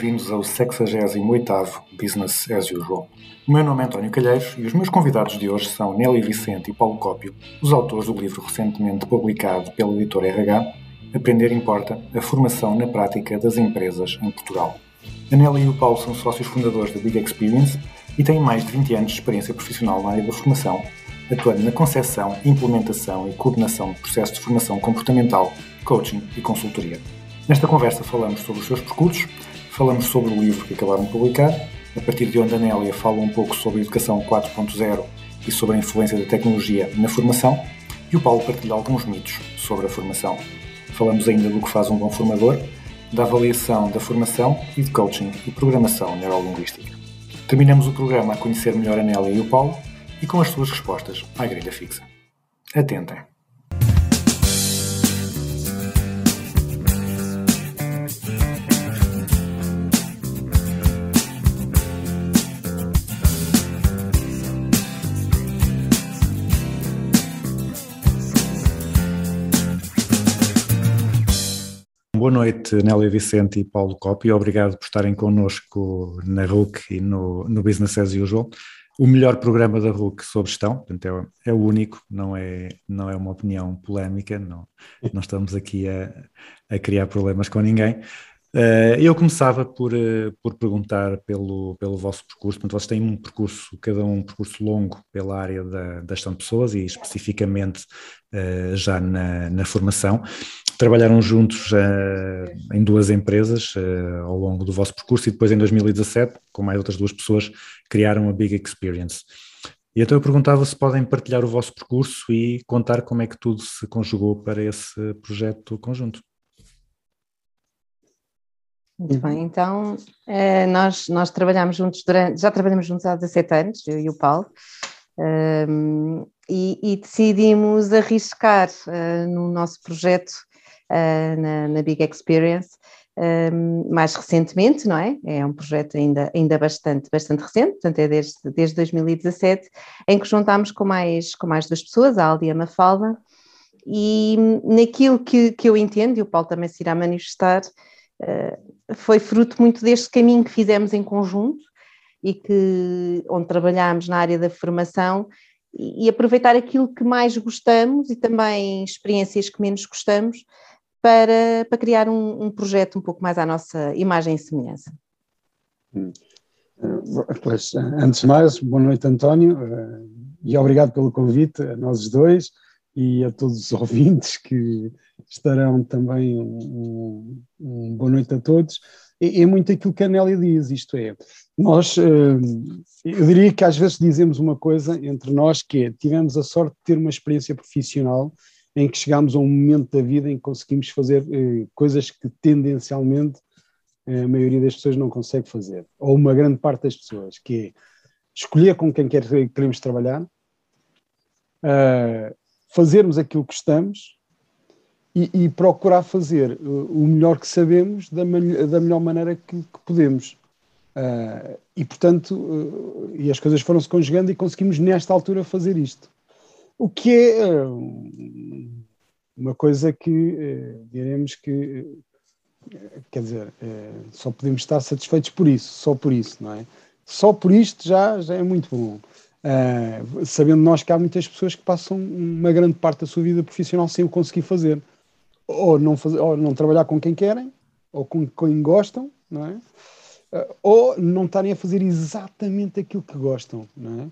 Bem-vindos ao 68º Business as Usual. O meu nome é António Calheiros e os meus convidados de hoje são Nelly Vicente e Paulo Cópio, os autores do livro recentemente publicado pela editora RH, Aprender Importa, a formação na prática das empresas em Portugal. A Nelly e o Paulo são sócios fundadores da Big Experience e têm mais de 20 anos de experiência profissional na área da formação, atuando na concepção, implementação e coordenação de processos de formação comportamental, coaching e consultoria. Nesta conversa falamos sobre os seus percursos, falamos sobre o livro que acabaram de publicar, a partir de onde a Nélia fala um pouco sobre a educação 4.0 e sobre a influência da tecnologia na formação, e o Paulo partilha alguns mitos sobre a formação. Falamos ainda do que faz um bom formador, da avaliação da formação e de coaching e programação neurolinguística. Terminamos o programa a conhecer melhor a Nélia e o Paulo e com as suas respostas à grelha fixa. Atentem! Boa noite, Nélia Vicente e Paulo Coppi. Obrigado por estarem connosco na RUC e no, no Business as Usual. O melhor programa da RUC sobre gestão, portanto é, é o único, não é, não é uma opinião polémica, não, não estamos aqui a, a criar problemas com ninguém. Uh, eu começava por, uh, por perguntar pelo, pelo vosso percurso, portanto vocês têm um percurso, cada um um percurso longo pela área da, da gestão de pessoas e especificamente uh, já na, na formação. Trabalharam juntos em duas empresas ao longo do vosso percurso e depois em 2017, com mais outras duas pessoas, criaram a Big Experience. E então eu perguntava se podem partilhar o vosso percurso e contar como é que tudo se conjugou para esse projeto conjunto. Muito bem, então eh, nós, nós trabalhamos juntos durante, já trabalhamos juntos há 17 anos, eu e o Paulo, um, e, e, decidimos arriscar uh, no nosso projeto uh, na, na, Big Experience um, mais recentemente, não é? É um projeto ainda, ainda bastante, bastante recente, portanto é desde, desde 2017, em que juntámos com mais, com mais duas pessoas, a Aldi e a Mafalda, e naquilo que, que eu entendo, e o Paulo também se irá manifestar, uh, foi fruto muito deste caminho que fizemos em conjunto e que onde trabalhámos na área da formação e, e aproveitar aquilo que mais gostamos e também experiências que menos gostamos para, para criar um, um projeto um pouco mais à nossa imagem e semelhança. Hum. Pois, antes de mais, boa noite António e obrigado pelo convite a nós dois e a todos os ouvintes que estarão também um, um boa noite a todos. É, é, muito aquilo que a Nélia diz, isto é, nós, hum, eu diria que às vezes dizemos uma coisa entre nós que é, tivemos a sorte de ter uma experiência profissional em que chegámos a um momento da vida em que conseguimos fazer eh, coisas que tendencialmente a maioria das pessoas não consegue fazer, ou uma grande parte das pessoas, que é escolher com quem quer, queremos trabalhar, uh, fazermos aquilo que estamos e, e, procurar fazer o melhor que sabemos da, da melhor maneira que, que podemos. Uh, e portanto, uh, e as coisas foram-se conjugando e conseguimos nesta altura fazer isto. O que é uh, uma coisa que diremos que, quer dizer, só podemos estar satisfeitos por isso, só por isso, não é? Só por isto já, já é muito bom. Uh, sabendo nós que há muitas pessoas que passam uma grande parte da sua vida profissional sem o conseguir fazer, ou não, fazer, ou não trabalhar com quem querem, ou com quem gostam, não é? Uh, ou não estarem a fazer exatamente aquilo que gostam, não é?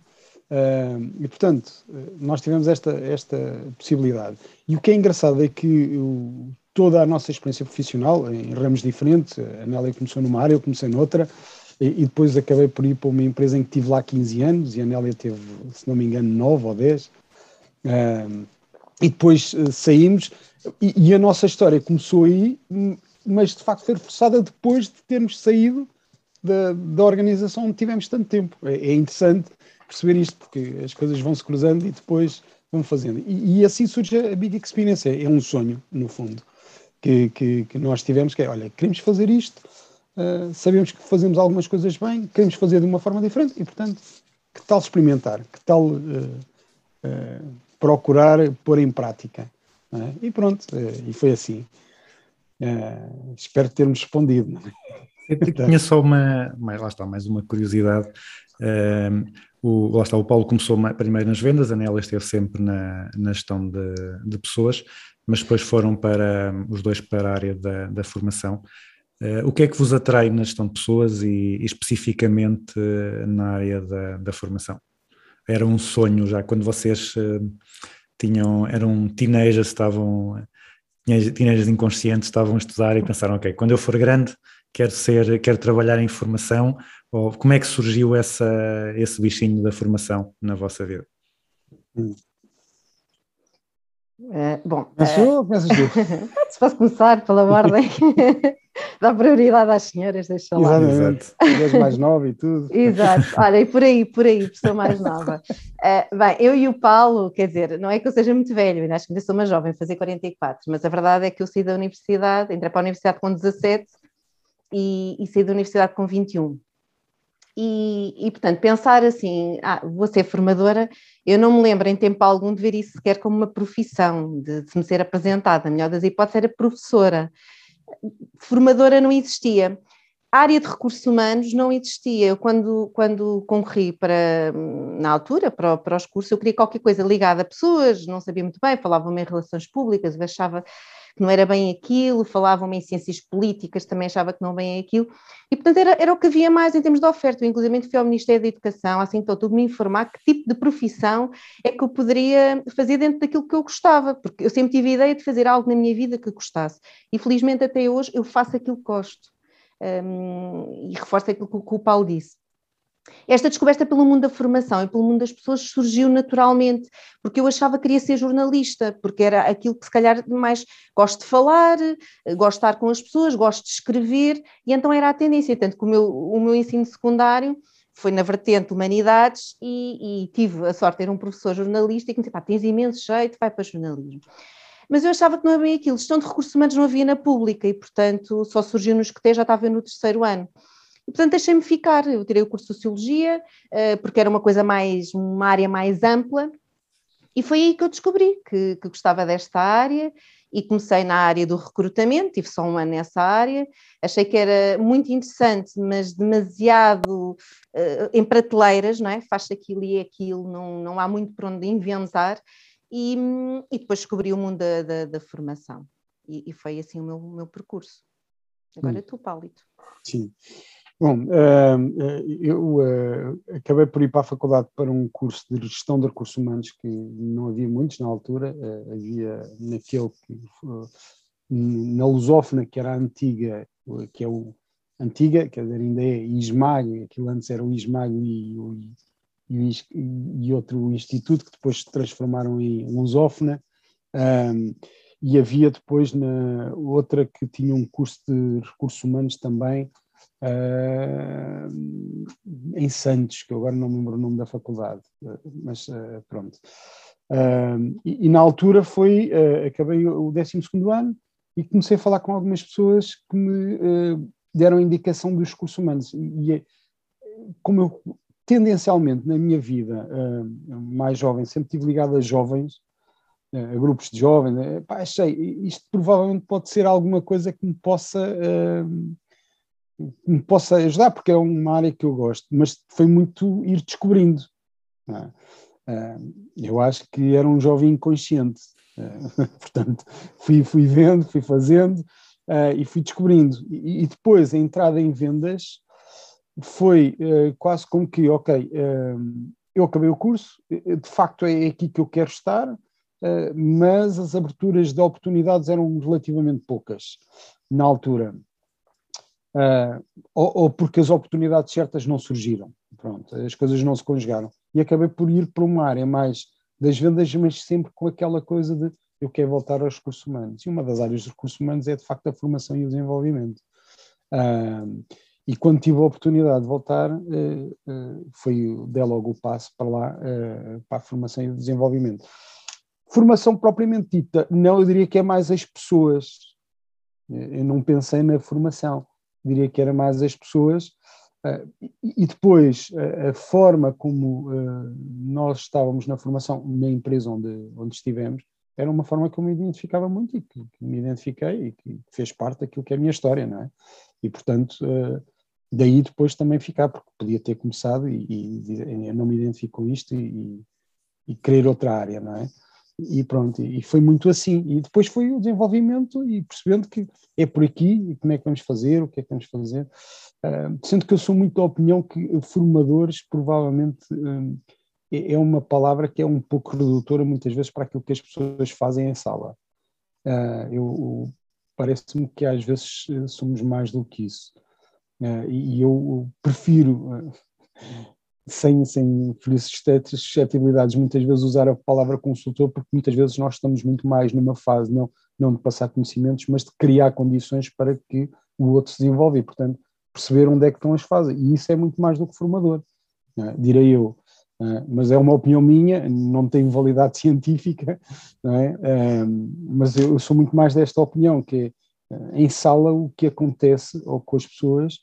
Uh, e portanto, nós tivemos esta, esta possibilidade. E o que é engraçado é que o, toda a nossa experiência profissional, em ramos diferentes, a Nélia começou numa área, eu comecei noutra, e, e, depois acabei por ir para uma empresa em que tive lá 15 anos e a Nélia teve, se não me engano, 9 ou 10. Uh, e depois saímos e, e a nossa história começou aí, mas de facto foi reforçada depois de termos saído da, da organização onde tivemos tanto tempo. É, é interessante perceber isto, porque as coisas vão se cruzando e depois vão fazendo. E, e assim surge a Big Experience, é, é um sonho, no fundo, que, que, que nós tivemos, que é, olha, queremos fazer isto, uh, sabemos que fazemos algumas coisas bem, queremos fazer de uma forma diferente e, portanto, que tal experimentar, que tal uh, uh, procurar pôr em prática. é? E pronto, e foi assim. espero termos respondido. é? Eu tinha só uma, mais, lá está, mais uma curiosidade. Um, o, lá está, o Paulo começou primeiro nas vendas, a Nélia esteve sempre na, na gestão de, de pessoas, mas depois foram para os dois para a área da, da formação. Uh, o que é que vos atrai na gestão de pessoas e, e especificamente uh, na área da, da formação? Era um sonho já quando vocês uh, tinham, eram teenagers, estavam teenagers inconscientes, estavam a estudar e pensaram, ok, quando eu for grande quero ser, quero trabalhar em formação, ou como é que surgiu essa, esse bichinho da formação na vossa vida? Eh, bom, eu ou começas tu? se posso começar pela ordem, dá prioridade às senhoras, deixa lá. Exatamente. Tu és mais nova e tudo. Exato, olha, e por aí, por aí, pessoa mais nova. Eh, bem, eu e o Paulo, quer dizer, não é que eu seja muito velho, ainda acho que ainda sou uma jovem, fazer 44, mas a verdade é que eu saí da universidade, entrei para a universidade com 17 e, e saí da universidade com 21. E, e, portanto, pensar assim, ah, vou ser formadora, eu não me lembro em tempo algum de ver isso sequer como uma profissão, de, de me ser apresentada. A melhor das hipóteses era professora. Formadora não existia. A área de recursos humanos não existia. Eu, quando, quando concorri para, na altura, para, para os cursos, eu queria qualquer coisa ligada a pessoas, não sabia muito bem, falavam-me em relações públicas, eu achava que não era bem aquilo, falavam-me em ciências políticas, também achava que não bem aquilo, e portanto era, era o que havia mais em termos de oferta, eu inclusive fui ao Ministério da Educação, assim que estou me informar que tipo de profissão é que eu poderia fazer dentro daquilo que eu gostava, porque eu sempre tive a ideia de fazer algo na minha vida que gostasse, e felizmente até hoje eu faço aquilo que gosto, um, e reforço aquilo que o Paulo disse. Esta descoberta pelo mundo da formação e pelo mundo das pessoas surgiu naturalmente, porque eu achava que queria ser jornalista, porque era aquilo que se calhar mais gosto de falar, gosto de estar com as pessoas, gosto de escrever, e então era a tendência, tanto que o meu, o meu ensino secundário foi na vertente humanidades e, e tive a sorte de ter um professor jornalista que me disse, pá, tens imenso jeito, vai para jornalismo. Mas eu achava que não era bem aquilo, gestão de recursos humanos não havia na pública e, portanto, só surgiu nos que já estava no terceiro ano. E, portanto, deixei-me ficar. Eu tirei o curso de Sociologia, porque era uma coisa mais, uma área mais ampla, e foi aí que eu descobri que, que gostava desta área e comecei na área do recrutamento, tive só um ano nessa área, achei que era muito interessante, mas demasiado uh, em prateleiras, não é? Faz aquilo e aquilo, não, não há muito por onde inventar, e, e depois descobri o mundo da, da, da formação, e, e, foi assim o meu, meu percurso. Agora hum. tu, Paulito. Sim. Bom, uh, eu uh, acabei por ir para a faculdade para um curso de gestão de recursos humanos que não havia muitos na altura, uh, havia naquele que, na lusófona que era a antiga, que é o antiga, quer dizer, ainda é ISMAG, aquilo antes era o ISMAG e, e, e outro instituto que depois se transformaram em lusófona. Um, e havia depois na outra que tinha um curso de recursos humanos também, Uh, em Santos, que eu agora não me lembro o nome da faculdade, mas uh, pronto. Uh, e, e, na altura foi, acabei o 12 ano e comecei a falar com algumas pessoas que me deram indicação dos recursos humanos. E, e como eu tendencialmente na minha vida mais jovem, sempre estive ligado a jovens, a grupos de jovens, pá, achei, isto provavelmente pode ser alguma coisa que me possa me possa ajudar, porque é uma área que eu gosto, mas foi muito ir descobrindo. É? Eu acho que era um jovem inconsciente, portanto, fui, fui vendo, fui fazendo e fui descobrindo. E depois a entrada em vendas foi quase como que, ok, eu acabei o curso, de facto é aqui que eu quero estar, mas as aberturas de oportunidades eram relativamente poucas na altura. Uh, ou, ou, porque as oportunidades certas não surgiram. Pronto, as coisas não se conjugaram. E acabei por ir para uma área mais das vendas, mas sempre com aquela coisa de eu quero voltar aos recursos humanos. E uma das áreas dos recursos humanos é, de facto, a formação e o desenvolvimento. Ah, e quando tive a oportunidade de voltar, eh, eh, foi dei logo o passo para lá, para a formação e o desenvolvimento. Formação propriamente dita, não, eu diria que é mais as pessoas. Eu não pensei na formação, diria que era mais as pessoas. E depois, a forma como nós estávamos na formação, na empresa onde, onde estivemos, era uma forma que eu me identificava muito e que, que me identifiquei e que fez parte daquilo que é a minha história, não é? E, portanto, daí depois também ficar, porque podia ter começado e, e eu não me identifico com isto e, e, querer outra área, não é? E pronto, e foi muito assim. E depois foi o desenvolvimento e percebendo que é por aqui, e como é que vamos fazer, o que é que vamos fazer. Uh, sendo que eu sou muito da opinião que formadores provavelmente um, é, é uma palavra que é um pouco redutora muitas vezes para aquilo que as pessoas fazem em sala. Uh, eu parece-me que às vezes somos mais do que isso. Uh, e eu prefiro, sem, sem suscetibilidades, muitas vezes usar a palavra consultor, porque muitas vezes nós estamos muito mais numa fase não, não de passar conhecimentos, mas de criar condições para que o outro se desenvolva e, portanto, perceber onde é que estão as fases. E isso é muito mais do que formador, uh, direi eu. mas é uma opinião minha, não tem validade científica, é? mas eu, eu sou muito mais desta opinião, que é em sala o que acontece ou com as pessoas,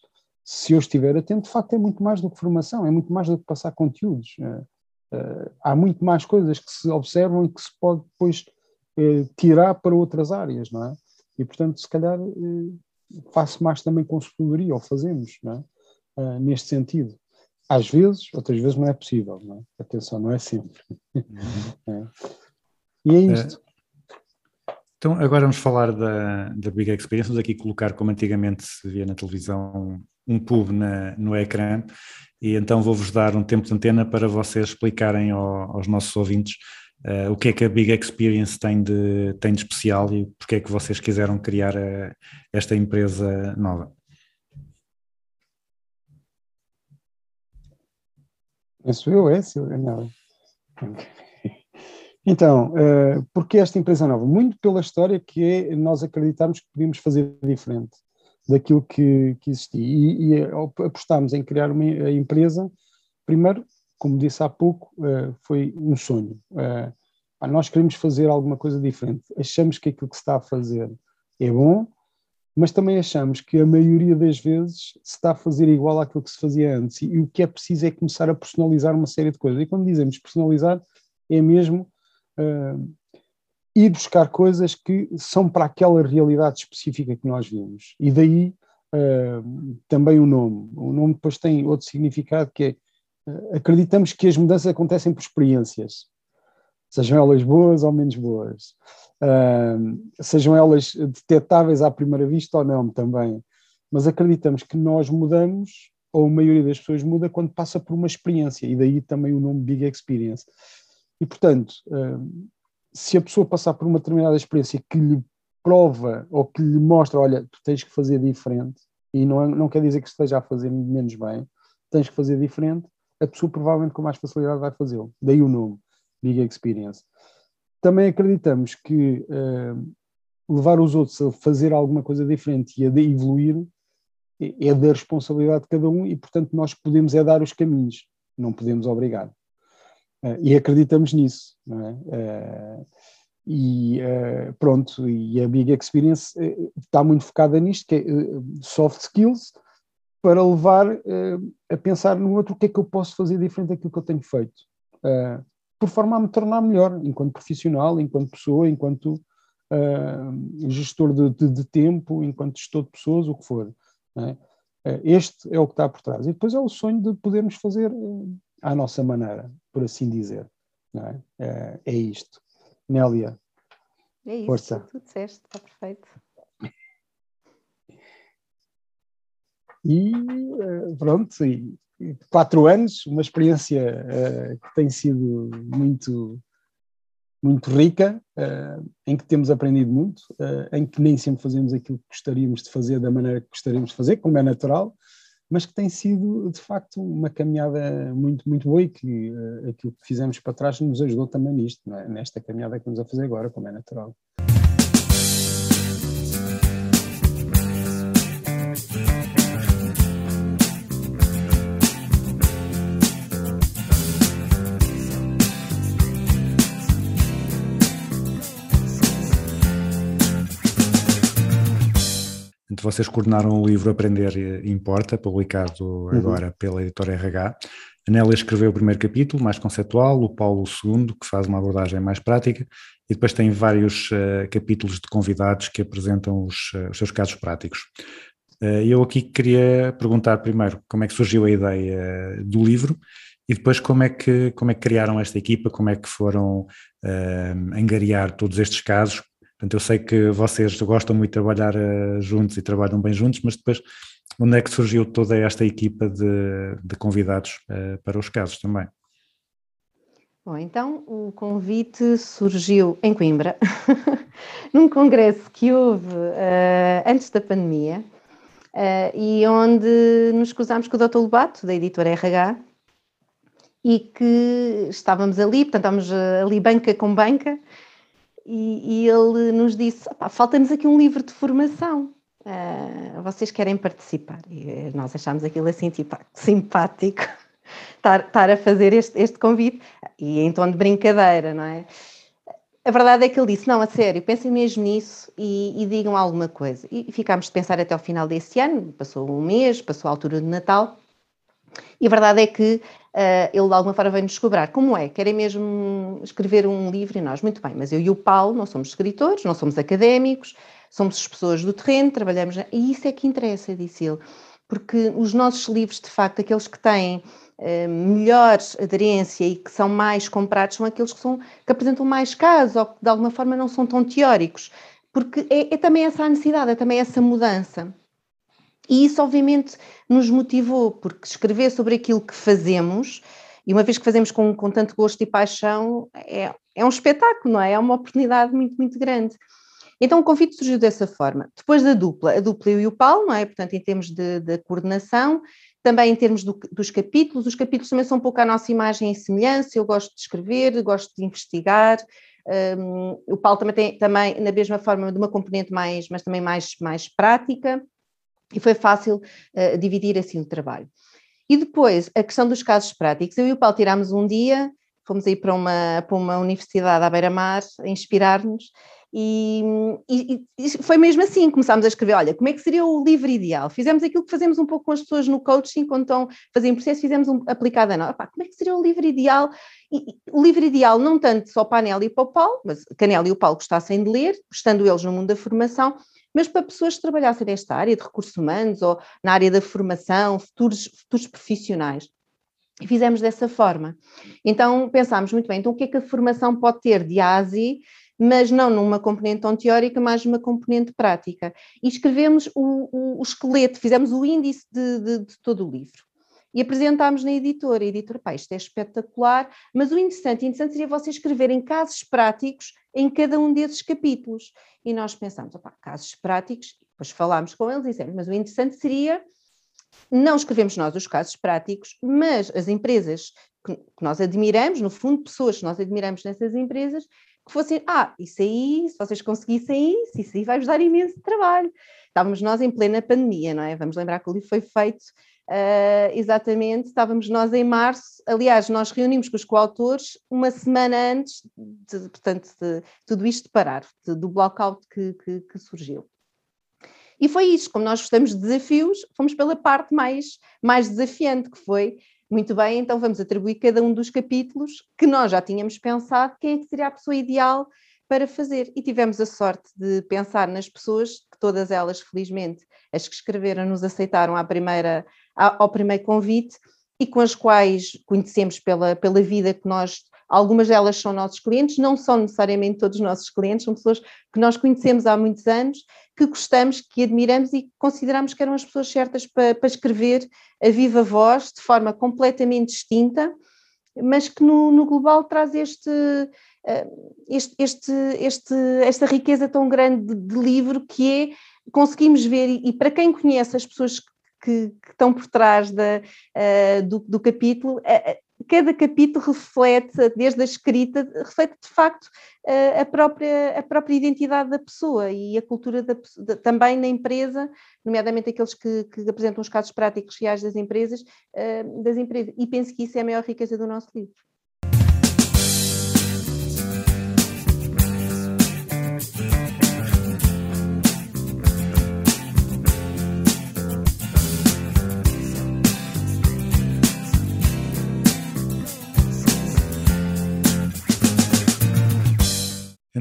se eu estiver atento, de facto é muito mais do que formação, é muito mais do que passar conteúdos. Eh, eh, há muito mais coisas que se observam e que se pode depois eh, tirar para outras áreas, não é? E portanto, se calhar faço mais também consultoria, ou fazemos, não é? neste sentido. Às vezes, outras vezes não é possível, não é? Atenção, não é sempre. Uhum. é. E é isto. Então, agora vamos falar da, da Big Experience. Vamos aqui colocar, como antigamente se via na televisão, um pub na, no ecrã. E então vou-vos dar um tempo de antena para vocês explicarem ao, aos nossos ouvintes uh, o que é que a Big Experience tem de, tem de especial e porque é que vocês quiseram criar a, eh, esta empresa nova. Penso eu, é? Não. Então, uh, porque esta empresa nova? Muito pela história que é nós acreditarmos que podíamos fazer diferente daquilo que, que existia. E, e apostámos em criar uma empresa, primeiro, como disse há pouco, uh, foi um sonho. Uh, nós queremos fazer alguma coisa diferente. Achamos que aquilo que se está a fazer é bom, mas também achamos que a maioria das vezes se está a fazer igual àquilo que se fazia antes. E, e o que é preciso é começar a personalizar uma série de coisas. E quando dizemos personalizar, é mesmo uh, ir buscar coisas que são para aquela realidade específica que nós vimos. E daí uh, também o nome. O nome depois tem outro significado que é uh, acreditamos que as mudanças acontecem por experiências, sejam elas boas ou menos boas, uh, sejam elas detectáveis à primeira vista ou não também, mas acreditamos que nós mudamos, ou a maioria das pessoas muda quando passa por uma experiência, e daí também o nome Big Experience. E, portanto, se a pessoa passar por uma determinada experiência que lhe prova ou que lhe mostra, olha, tu tens que fazer diferente, e não, é, não quer dizer que esteja a fazer menos bem, tens que fazer diferente, a pessoa provavelmente com mais facilidade vai fazê-lo. Daí o nome, Big Experience. Também acreditamos que uh, levar os outros a fazer alguma coisa diferente e a evoluir é, é da responsabilidade de cada um e, portanto, nós podemos é dar os caminhos, não podemos obrigar. Uh, e acreditamos nisso. É? Uh, e uh, pronto, e a Big Experience está muito focada nisto, que é soft skills, para levar a pensar no outro o que é que eu posso fazer diferente daquilo que eu tenho feito, por forma a me tornar melhor, enquanto profissional, enquanto pessoa, enquanto gestor de, de, de, tempo, enquanto gestor de pessoas, o que for. É? Este é o que está por trás. E depois é o sonho de podermos fazer à nossa maneira, por assim dizer. É? é? É, isto. Nélia. É isso, força. tu disseste, está perfeito. E eh, pronto, e quatro anos, uma experiência uh, que tem sido muito, muito rica, uh, em que temos aprendido muito, uh, em que nem sempre fazemos aquilo que gostaríamos de fazer da maneira que gostaríamos de fazer, como é natural, mas que tem sido de facto uma caminhada muito, muito boa e que uh, aquilo que fizemos para trás nos ajudou também nisto, é? nesta caminhada que estamos a fazer agora, como é natural. Vocês coordenaram o livro Aprender Importa, publicado agora uhum. pela editora RH. A Nélia escreveu o primeiro capítulo, mais conceptual, o Paulo o segundo, que faz uma abordagem mais prática, e depois tem vários uh, capítulos de convidados que apresentam os, uh, os seus casos práticos. Uh, eu aqui queria perguntar primeiro como é que surgiu a ideia do livro e depois como é que, como é que criaram esta equipa, como é que foram angariar todos estes casos, Portanto, eu sei que vocês gostam muito de trabalhar uh, juntos e trabalham bem juntos, mas depois onde é que surgiu toda esta equipa de, de convidados uh, para os casos também? Bom, então o convite surgiu em Coimbra, num congresso que houve uh, antes da pandemia, e onde nos cruzámos com o Dr. Lobato, da editora RH, e que estávamos ali, portanto, estávamos ali banca com banca, e, e ele nos disse: falta-nos aqui um livro de formação. Uh, vocês querem participar? E eh, nós achámos aquilo assim, tipo, simpático, estar, a fazer este, este convite, e em tom de brincadeira, não é? A verdade é que ele disse: Não, a sério, pensem mesmo nisso e, e, digam alguma coisa. E ficámos de pensar até ao final desse ano, passou um mês, passou a altura de Natal, e a verdade é que uh, ele de alguma forma veio-nos cobrar. Como é? Querem mesmo escrever um livro? E nós, muito bem, mas eu e o Paulo não somos escritores, não somos académicos, somos pessoas do terreno, trabalhamos. E isso é que interessa, disse ele, porque os nossos livros, de facto, aqueles que têm uh, melhor aderência e que são mais comprados, são aqueles que, são, que apresentam mais casos ou que de alguma forma não são tão teóricos, porque é, é também essa a necessidade, é também essa mudança. E isso, obviamente, nos motivou, porque escrever sobre aquilo que fazemos, e uma vez que fazemos com, com tanto gosto e paixão, é, é um espetáculo, não é? É uma oportunidade muito, muito grande. Então o convite surgiu dessa forma. Depois da dupla, a dupla eu e o Paulo, não é? Portanto, em termos de, de coordenação, também em termos do, dos capítulos, os capítulos também são um pouco a nossa imagem e semelhança, eu gosto de escrever, gosto de investigar, um, o Paulo também tem, também, na mesma forma, de uma componente mais, mas também mais, mais prática, e foi fácil uh, dividir assim o trabalho. E depois, a questão dos casos práticos. Eu e o Paulo tirámos um dia, fomos aí para uma, para uma universidade à beira-mar, a inspirar-nos, e, e, e, foi mesmo assim, começámos a escrever, olha, como é que seria o livro ideal? Fizemos aquilo que fazemos um pouco com as pessoas no coaching, quando estão fazendo processo, fizemos um aplicado a nós, como é que seria o livro ideal? O livro ideal não tanto só para a Anel e para o Paulo, mas que a Anel e o Paulo gostassem de ler, estando eles no mundo da formação, mas para pessoas que trabalhassem nesta área de recursos humanos ou na área da formação, futuros, futuros profissionais. E fizemos dessa forma. Então pensámos muito bem, então o que é que a formação pode ter de ASI, mas não numa componente tão teórica, mas numa componente prática. E escrevemos o, o, o esqueleto, fizemos o índice de, de, de todo o livro e apresentámos na editora. A editora, pá, isto é espetacular, mas o interessante, interessante seria vocês escreverem casos práticos em cada um desses capítulos. E nós pensámos, opá, casos práticos, depois falámos com eles e dissemos, mas o interessante seria não escrevemos nós os casos práticos, mas as empresas que, que nós admiramos, no fundo, pessoas que nós admiramos nessas empresas, que fossem, ah, isso aí, se vocês conseguissem isso, isso aí vai-vos dar imenso trabalho. Estávamos nós em plena pandemia, não é? Vamos lembrar que o livro foi feito Uh, exatamente, estávamos nós em março, aliás, nós reunimos com os coautores uma semana antes, de, portanto, de tudo isto parar, de, do blockout que, que, que, surgiu. E foi isto, como nós gostamos de desafios, fomos pela parte mais, mais desafiante, que foi, muito bem, então vamos atribuir cada um dos capítulos que nós já tínhamos pensado quem é que seria a pessoa ideal para fazer. E tivemos a sorte de pensar nas pessoas, que todas elas, felizmente, as que escreveram, nos aceitaram à primeira ao primeiro convite e com as quais conhecemos pela, pela vida que nós, algumas delas são nossos clientes, não são necessariamente todos nossos clientes, são pessoas que nós conhecemos há muitos anos, que gostamos, que admiramos e consideramos que eram as pessoas certas para, para escrever a viva voz, de forma completamente distinta, mas que no, no global traz este, eh, este, este, este, esta riqueza tão grande de, de livro que é conseguimos ver, e, e para quem conhece as pessoas que, que estão por trás da, uh, do, do, capítulo, uh, cada capítulo reflete, desde a escrita, reflete de facto a, própria, a própria identidade da pessoa e a cultura da, também na empresa, nomeadamente aqueles que, que, apresentam os casos práticos reais das empresas, das empresas. E penso que isso é a maior riqueza do nosso livro.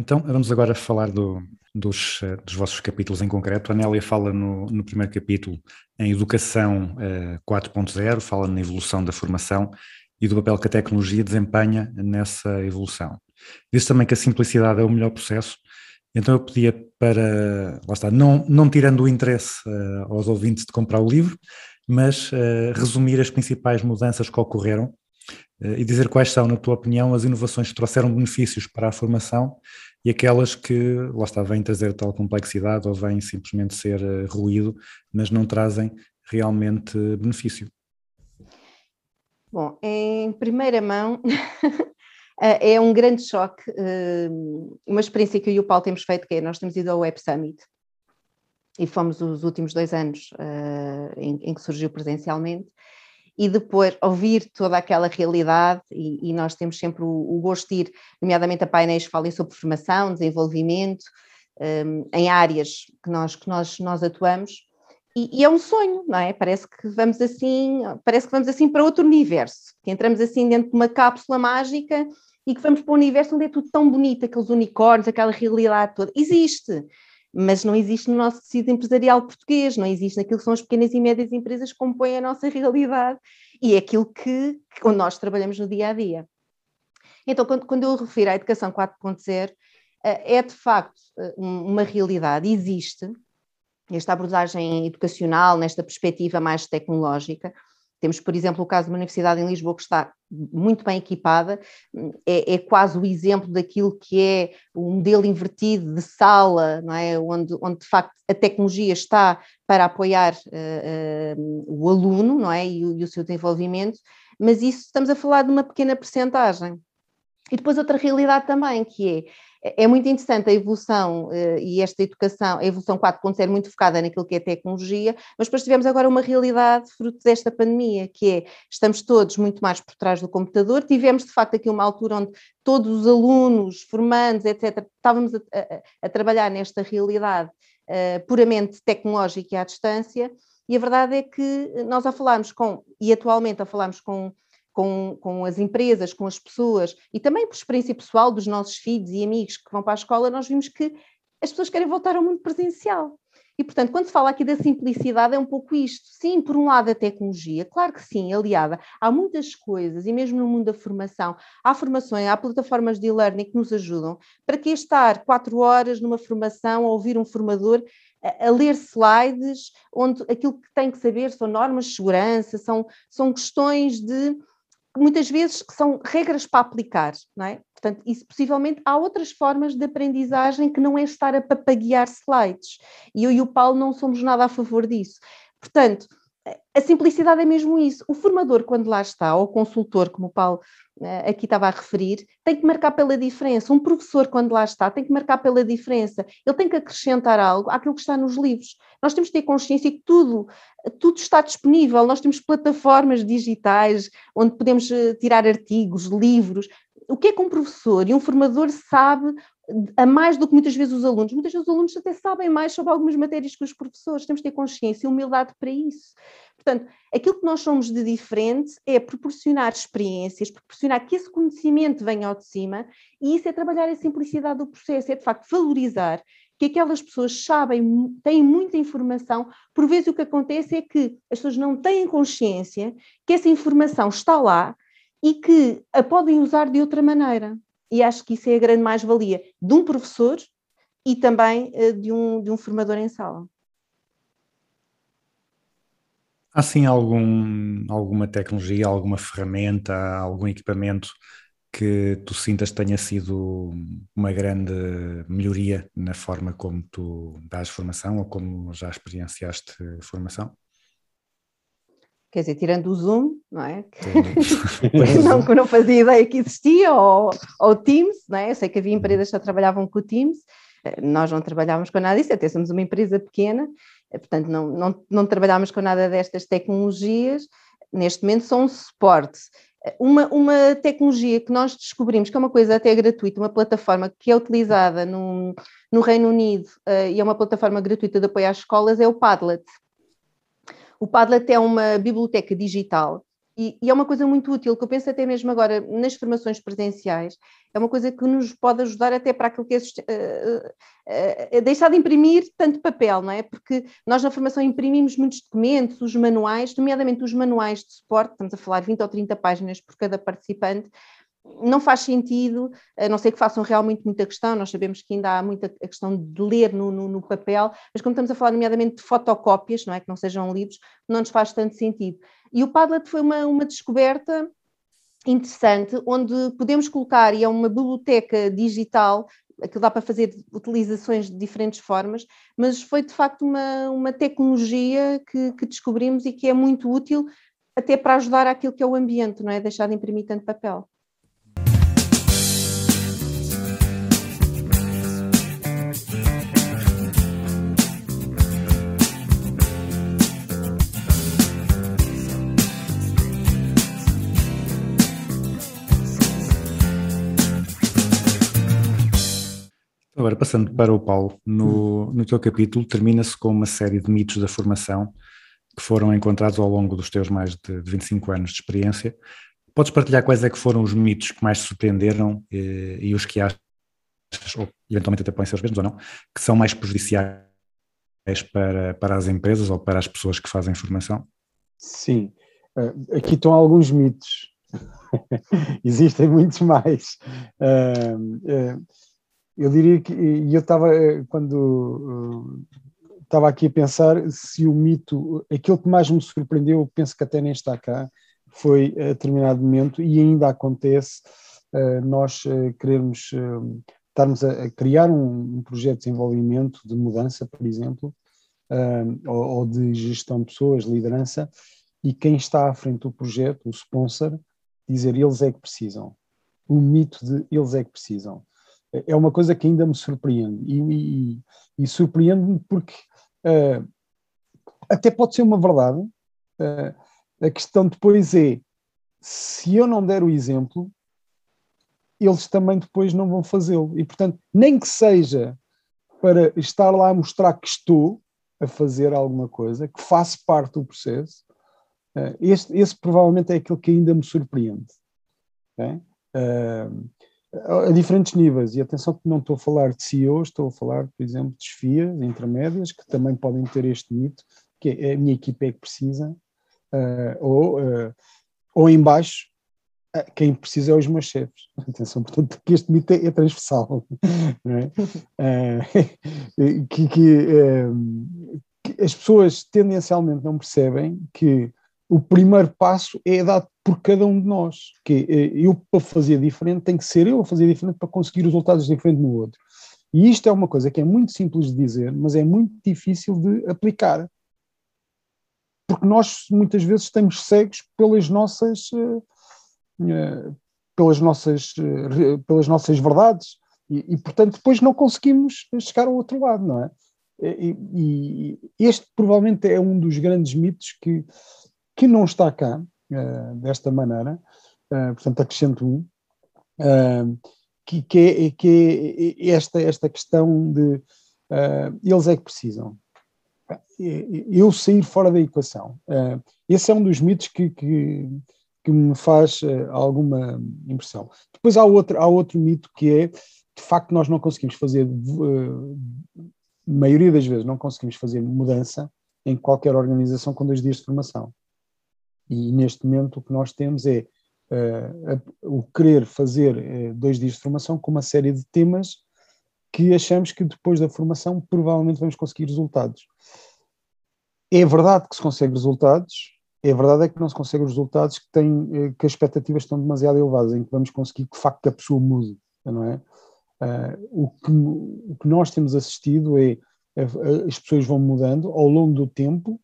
Então, vamos agora falar do, dos, eh, dos, vossos capítulos em concreto. A Nélia fala no, no primeiro capítulo em Educação uh, 4.0, fala na evolução da formação e do papel que a tecnologia desempenha nessa evolução. Diz também que a simplicidade é o melhor processo, então eu pedia para, lá está, não, não tirando o interesse uh, aos ouvintes de comprar o livro, mas uh, resumir as principais mudanças que ocorreram e dizer quais são, na tua opinião, as inovações que trouxeram benefícios para a formação e aquelas que, lá está, vêm trazer tal complexidade ou vêm simplesmente ser uh, ruído, mas não trazem realmente benefício? Bom, em primeira mão, é um grande choque, eh, uma experiência que eu e o Paulo temos feito, que é, nós temos ido ao Web Summit, e fomos os últimos dois anos em, que surgiu presencialmente, e depois ouvir toda aquela realidade, e, e nós temos sempre o, o, gosto de ir, nomeadamente a painéis que falem sobre formação, desenvolvimento, um, em áreas que nós, que nós, nós atuamos, e, e, é um sonho, não é? Parece que vamos assim, parece que vamos assim para outro universo, que entramos assim dentro de uma cápsula mágica e que vamos para um universo onde é tudo tão bonito, aqueles unicórnios, aquela realidade toda. Existe, mas não existe no nosso tecido empresarial português, não existe naquilo que são as pequenas e médias empresas que compõem a nossa realidade e é aquilo que, que onde nós trabalhamos no dia a dia. Então, quando, quando eu refiro à educação 4.0, eh, é de facto eh, uma realidade, existe esta abordagem educacional, nesta perspectiva mais tecnológica, temos, por exemplo, o caso de uma universidade em Lisboa que está muito bem equipada, é, é, quase o exemplo daquilo que é o modelo invertido de sala, não é? onde, onde de facto a tecnologia está para apoiar uh, uh, o aluno não é? E e, o, seu desenvolvimento, mas isso estamos a falar de uma pequena percentagem. E depois outra realidade também, que é é muito interessante a evolução uh, e esta educação, a evolução 4.0 muito focada naquilo que é tecnologia, mas depois tivemos agora uma realidade fruto desta pandemia, que é, estamos todos muito mais por trás do computador, tivemos de facto aqui uma altura onde todos os alunos, formandos, etc., estávamos a, a, a trabalhar nesta realidade uh, puramente tecnológica e à distância, e a verdade é que nós a falarmos com, e atualmente a falarmos com com, com as empresas, com as pessoas e também por experiência pessoal dos nossos filhos e amigos que vão para a escola, nós vimos que as pessoas querem voltar ao mundo presencial. E, portanto, quando se fala aqui da simplicidade, é um pouco isto. Sim, por um lado, a tecnologia, claro que sim, aliada. Há muitas coisas, e mesmo no mundo da formação, há formações, há plataformas de e-learning que nos ajudam. Para que estar quatro horas numa formação a ouvir um formador a, a ler slides, onde aquilo que tem que saber são normas de segurança, são, são questões de muitas vezes são regras para aplicar, não é? Portanto, isso possivelmente há outras formas de aprendizagem que não é estar a papaguear slides. E eu e o Paulo não somos nada a favor disso. Portanto, a simplicidade é mesmo isso. O formador, quando lá está, ou o consultor, como o Paulo uh, aqui estava a referir, tem que marcar pela diferença. Um professor, quando lá está, tem que marcar pela diferença. Ele tem que acrescentar algo àquilo que está nos livros. Nós temos que ter consciência que tudo, tudo está disponível. Nós temos plataformas digitais onde podemos uh, tirar artigos, livros. O que é que um professor e um formador sabe a mais do que muitas vezes os alunos. Muitas vezes os alunos até sabem mais sobre algumas matérias que os professores. Temos de ter consciência e humildade para isso. Portanto, aquilo que nós somos de diferente é proporcionar experiências, proporcionar que esse conhecimento venha ao de cima, e isso é trabalhar a simplicidade do processo, é de facto valorizar que aquelas pessoas sabem, têm muita informação, por vezes o que acontece é que as pessoas não têm consciência que essa informação está lá e que a podem usar de outra maneira e acho que isso é a grande mais-valia de um professor e também uh, de, um, de um formador em sala. Há sim algum, alguma tecnologia, alguma ferramenta, algum equipamento que tu sintas tenha sido uma grande melhoria na forma como tu dás formação ou como já experienciaste formação? quer dizer, tirando o Zoom, não é? Que não, que não fazia ideia que existia, ou, ou o Teams, não é? Eu sei que havia empresas que só trabalhavam com o Teams, eh, nós não trabalhávamos com nada disso, até somos uma empresa pequena, eh, portanto não, não, não trabalhámos com nada destas tecnologias, neste momento são um suporte. Eh, Uma, uma tecnologia que nós descobrimos, que é uma coisa até gratuita, uma plataforma que é utilizada no, no Reino Unido eh, e é uma plataforma gratuita de apoio às escolas, é o Padlet. O Padlet é uma biblioteca digital e, e é uma coisa muito útil, que eu penso até mesmo agora nas formações presenciais, é uma coisa que nos pode ajudar até para aquilo que é eh, eh, eh, deixar de imprimir tanto papel, não é? Porque nós na formação imprimimos muitos documentos, os manuais, nomeadamente os manuais de suporte, estamos a falar 20 ou 30 páginas por cada participante, não faz sentido, a não ser que façam realmente muita questão, nós sabemos que ainda há muita questão de ler no, no- no papel, mas como estamos a falar nomeadamente de fotocópias, não é? Que não sejam livros, não nos faz tanto sentido. E o Padlet foi uma, uma descoberta interessante, onde podemos colocar, e é uma biblioteca digital, que dá para fazer utilizações de diferentes formas, mas foi de facto uma, uma tecnologia que, que descobrimos e que é muito útil até para ajudar aquilo que é o ambiente, não é? Deixar de imprimir tanto papel. Agora, passando para o Paulo, no, no teu capítulo termina-se com uma série de mitos da formação que foram encontrados ao longo dos teus mais de, de 25 anos de experiência. Podes partilhar quais é que foram os mitos que mais te surpreenderam eh, e os que achas, ou eventualmente até podem ser os mesmos ou não, que são mais prejudiciais para, para as empresas ou para as pessoas que fazem formação? Sim, Eh, aqui estão alguns mitos. Existem muitos mais. Eh, eh, eu diria que, e eu estava, eh, quando eh, estava aqui a pensar, se o mito, aquilo que mais me surpreendeu, eu penso que até nem está cá, foi a determinado momento, e ainda acontece, eh, nós eh, queremos eh, estarmos a, criar um, projeto de desenvolvimento, de mudança, por exemplo, eh, ou de gestão de pessoas, liderança, e quem está à frente do projeto, o sponsor, dizer eles é que precisam. O mito de eles é que precisam. É uma coisa que ainda me surpreende. E, e, e surpreende-me porque eh, até pode ser uma verdade. eh, a questão depois é: se eu não der o exemplo, eles também depois não vão fazê-lo. E, portanto, nem que seja para estar lá a mostrar que estou a fazer alguma coisa, que faço parte do processo, eh, este, esse provavelmente é aquilo que ainda me surpreende. ok? Eh, a diferentes níveis, e atenção que não estou a falar de CEOs, estou a falar, por exemplo, de chefias intermédias, que também podem ter este mito, que é a minha equipa é que precisa, eh, ou, eh, ou em baixo, eh, quem precisa é os meus chefes. Atenção, portanto, que este mito é, é transversal. é? Que, que, que as pessoas tendencialmente não percebem que o primeiro passo é dado por cada um de nós, que eh, eu para fazer diferente tem que ser eu a fazer diferente para conseguir resultados diferentes no outro. E isto é uma coisa que é muito simples de dizer, mas é muito difícil de aplicar. Porque nós muitas vezes estamos cegos pelas nossas eh, eh, pelas nossas pelas nossas verdades e, e, portanto depois não conseguimos chegar ao outro lado, não é? E, e este provavelmente é um dos grandes mitos que que não está cá eh, desta maneira, eh, portanto acrescento um, eh, que, que, é, que é esta, esta questão de eles é que precisam. Eu sair fora da equação. Esse é um dos mitos que, que, que me faz alguma impressão. Depois há outro, há outro mito que é, de facto, nós não conseguimos fazer, maioria das vezes, não conseguimos fazer mudança em qualquer organização com dois dias de formação. E neste momento o que nós temos é uh, o querer fazer uh, dois dias de formação com uma série de temas que achamos que depois da formação provavelmente vamos conseguir resultados. É verdade que se consegue resultados, é verdade é que não se consegue os resultados que, têm, uh, que as expectativas estão demasiado elevadas, em que vamos conseguir que de facto que a pessoa mude, não é? Uh, o, que, o que nós temos assistido é as pessoas vão mudando ao longo do tempo,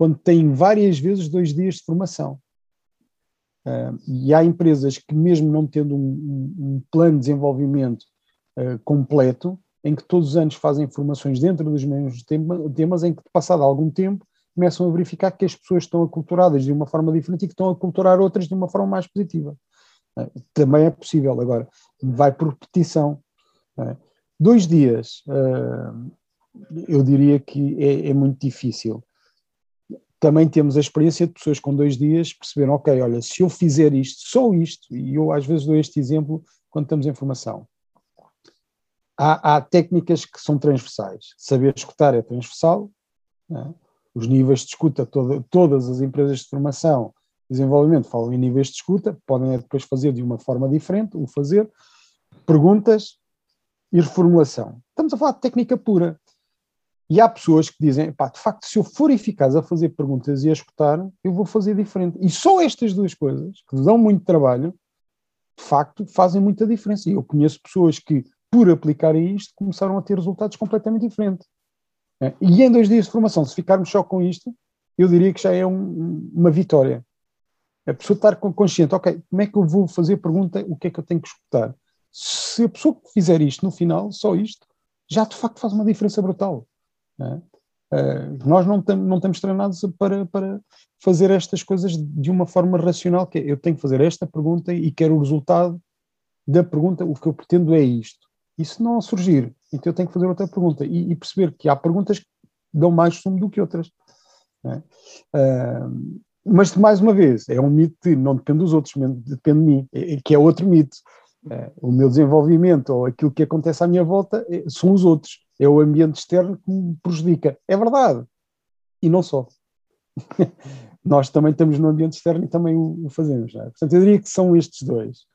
quando têm várias vezes dois dias de formação. Uh, e há empresas que, mesmo não tendo um, um- plano de desenvolvimento uh, completo, em que todos os anos fazem formações dentro dos mesmos tema- temas, em que, passado algum tempo, começam a verificar que as pessoas estão aculturadas de uma forma diferente e que estão a aculturar outras de uma forma mais positiva. Uh, também é possível. Agora, vai por repetição. uh, dois dias, eu diria que é, é muito difícil também temos a experiência de pessoas com dois dias perceberam, ok, olha, se eu fizer isto, só isto, e eu às vezes dou este exemplo quando estamos em formação. Há, há técnicas que são transversais. Saber escutar é transversal, né? os níveis de escuta, toda- todas as empresas de formação e desenvolvimento falam em níveis de escuta, podem é depois fazer de uma forma diferente, o fazer, perguntas e reformulação. Estamos a falar de técnica pura. E há pessoas que dizem, pá, de facto, se eu for eficaz a fazer perguntas e a escutar, eu vou fazer diferente. E só estas duas coisas, que dão muito trabalho, de facto, fazem muita diferença. E eu conheço pessoas que, por aplicarem isto, começaram a ter resultados completamente diferentes. É, E em dois dias de formação, se ficarmos só com isto, eu diria que já é um- uma vitória. A pessoa estar consciente, ok, como é que eu vou fazer pergunta, o que é que eu tenho que escutar? Se a pessoa fizer isto no final, só isto, já de facto faz uma diferença brutal. Não é? Eh, nós não, tam- não estamos treinados para, para fazer estas coisas de uma forma racional, que é, eu tenho que fazer esta pergunta e quero o resultado da pergunta, o que eu pretendo é isto. E se não surgir, então eu tenho que fazer outra pergunta e, e perceber que há perguntas que dão mais sumo do que outras. não é? Ah, mas, mais uma vez, é um mito de não depende dos outros, depende de mim, é- é- que é outro mito. Eh, o meu desenvolvimento ou aquilo que acontece à minha volta são os outros. É o ambiente externo que me prejudica. É verdade. E não só. Nós também estamos no ambiente externo e também o, fazemos. é? Portanto, eu diria que são estes dois.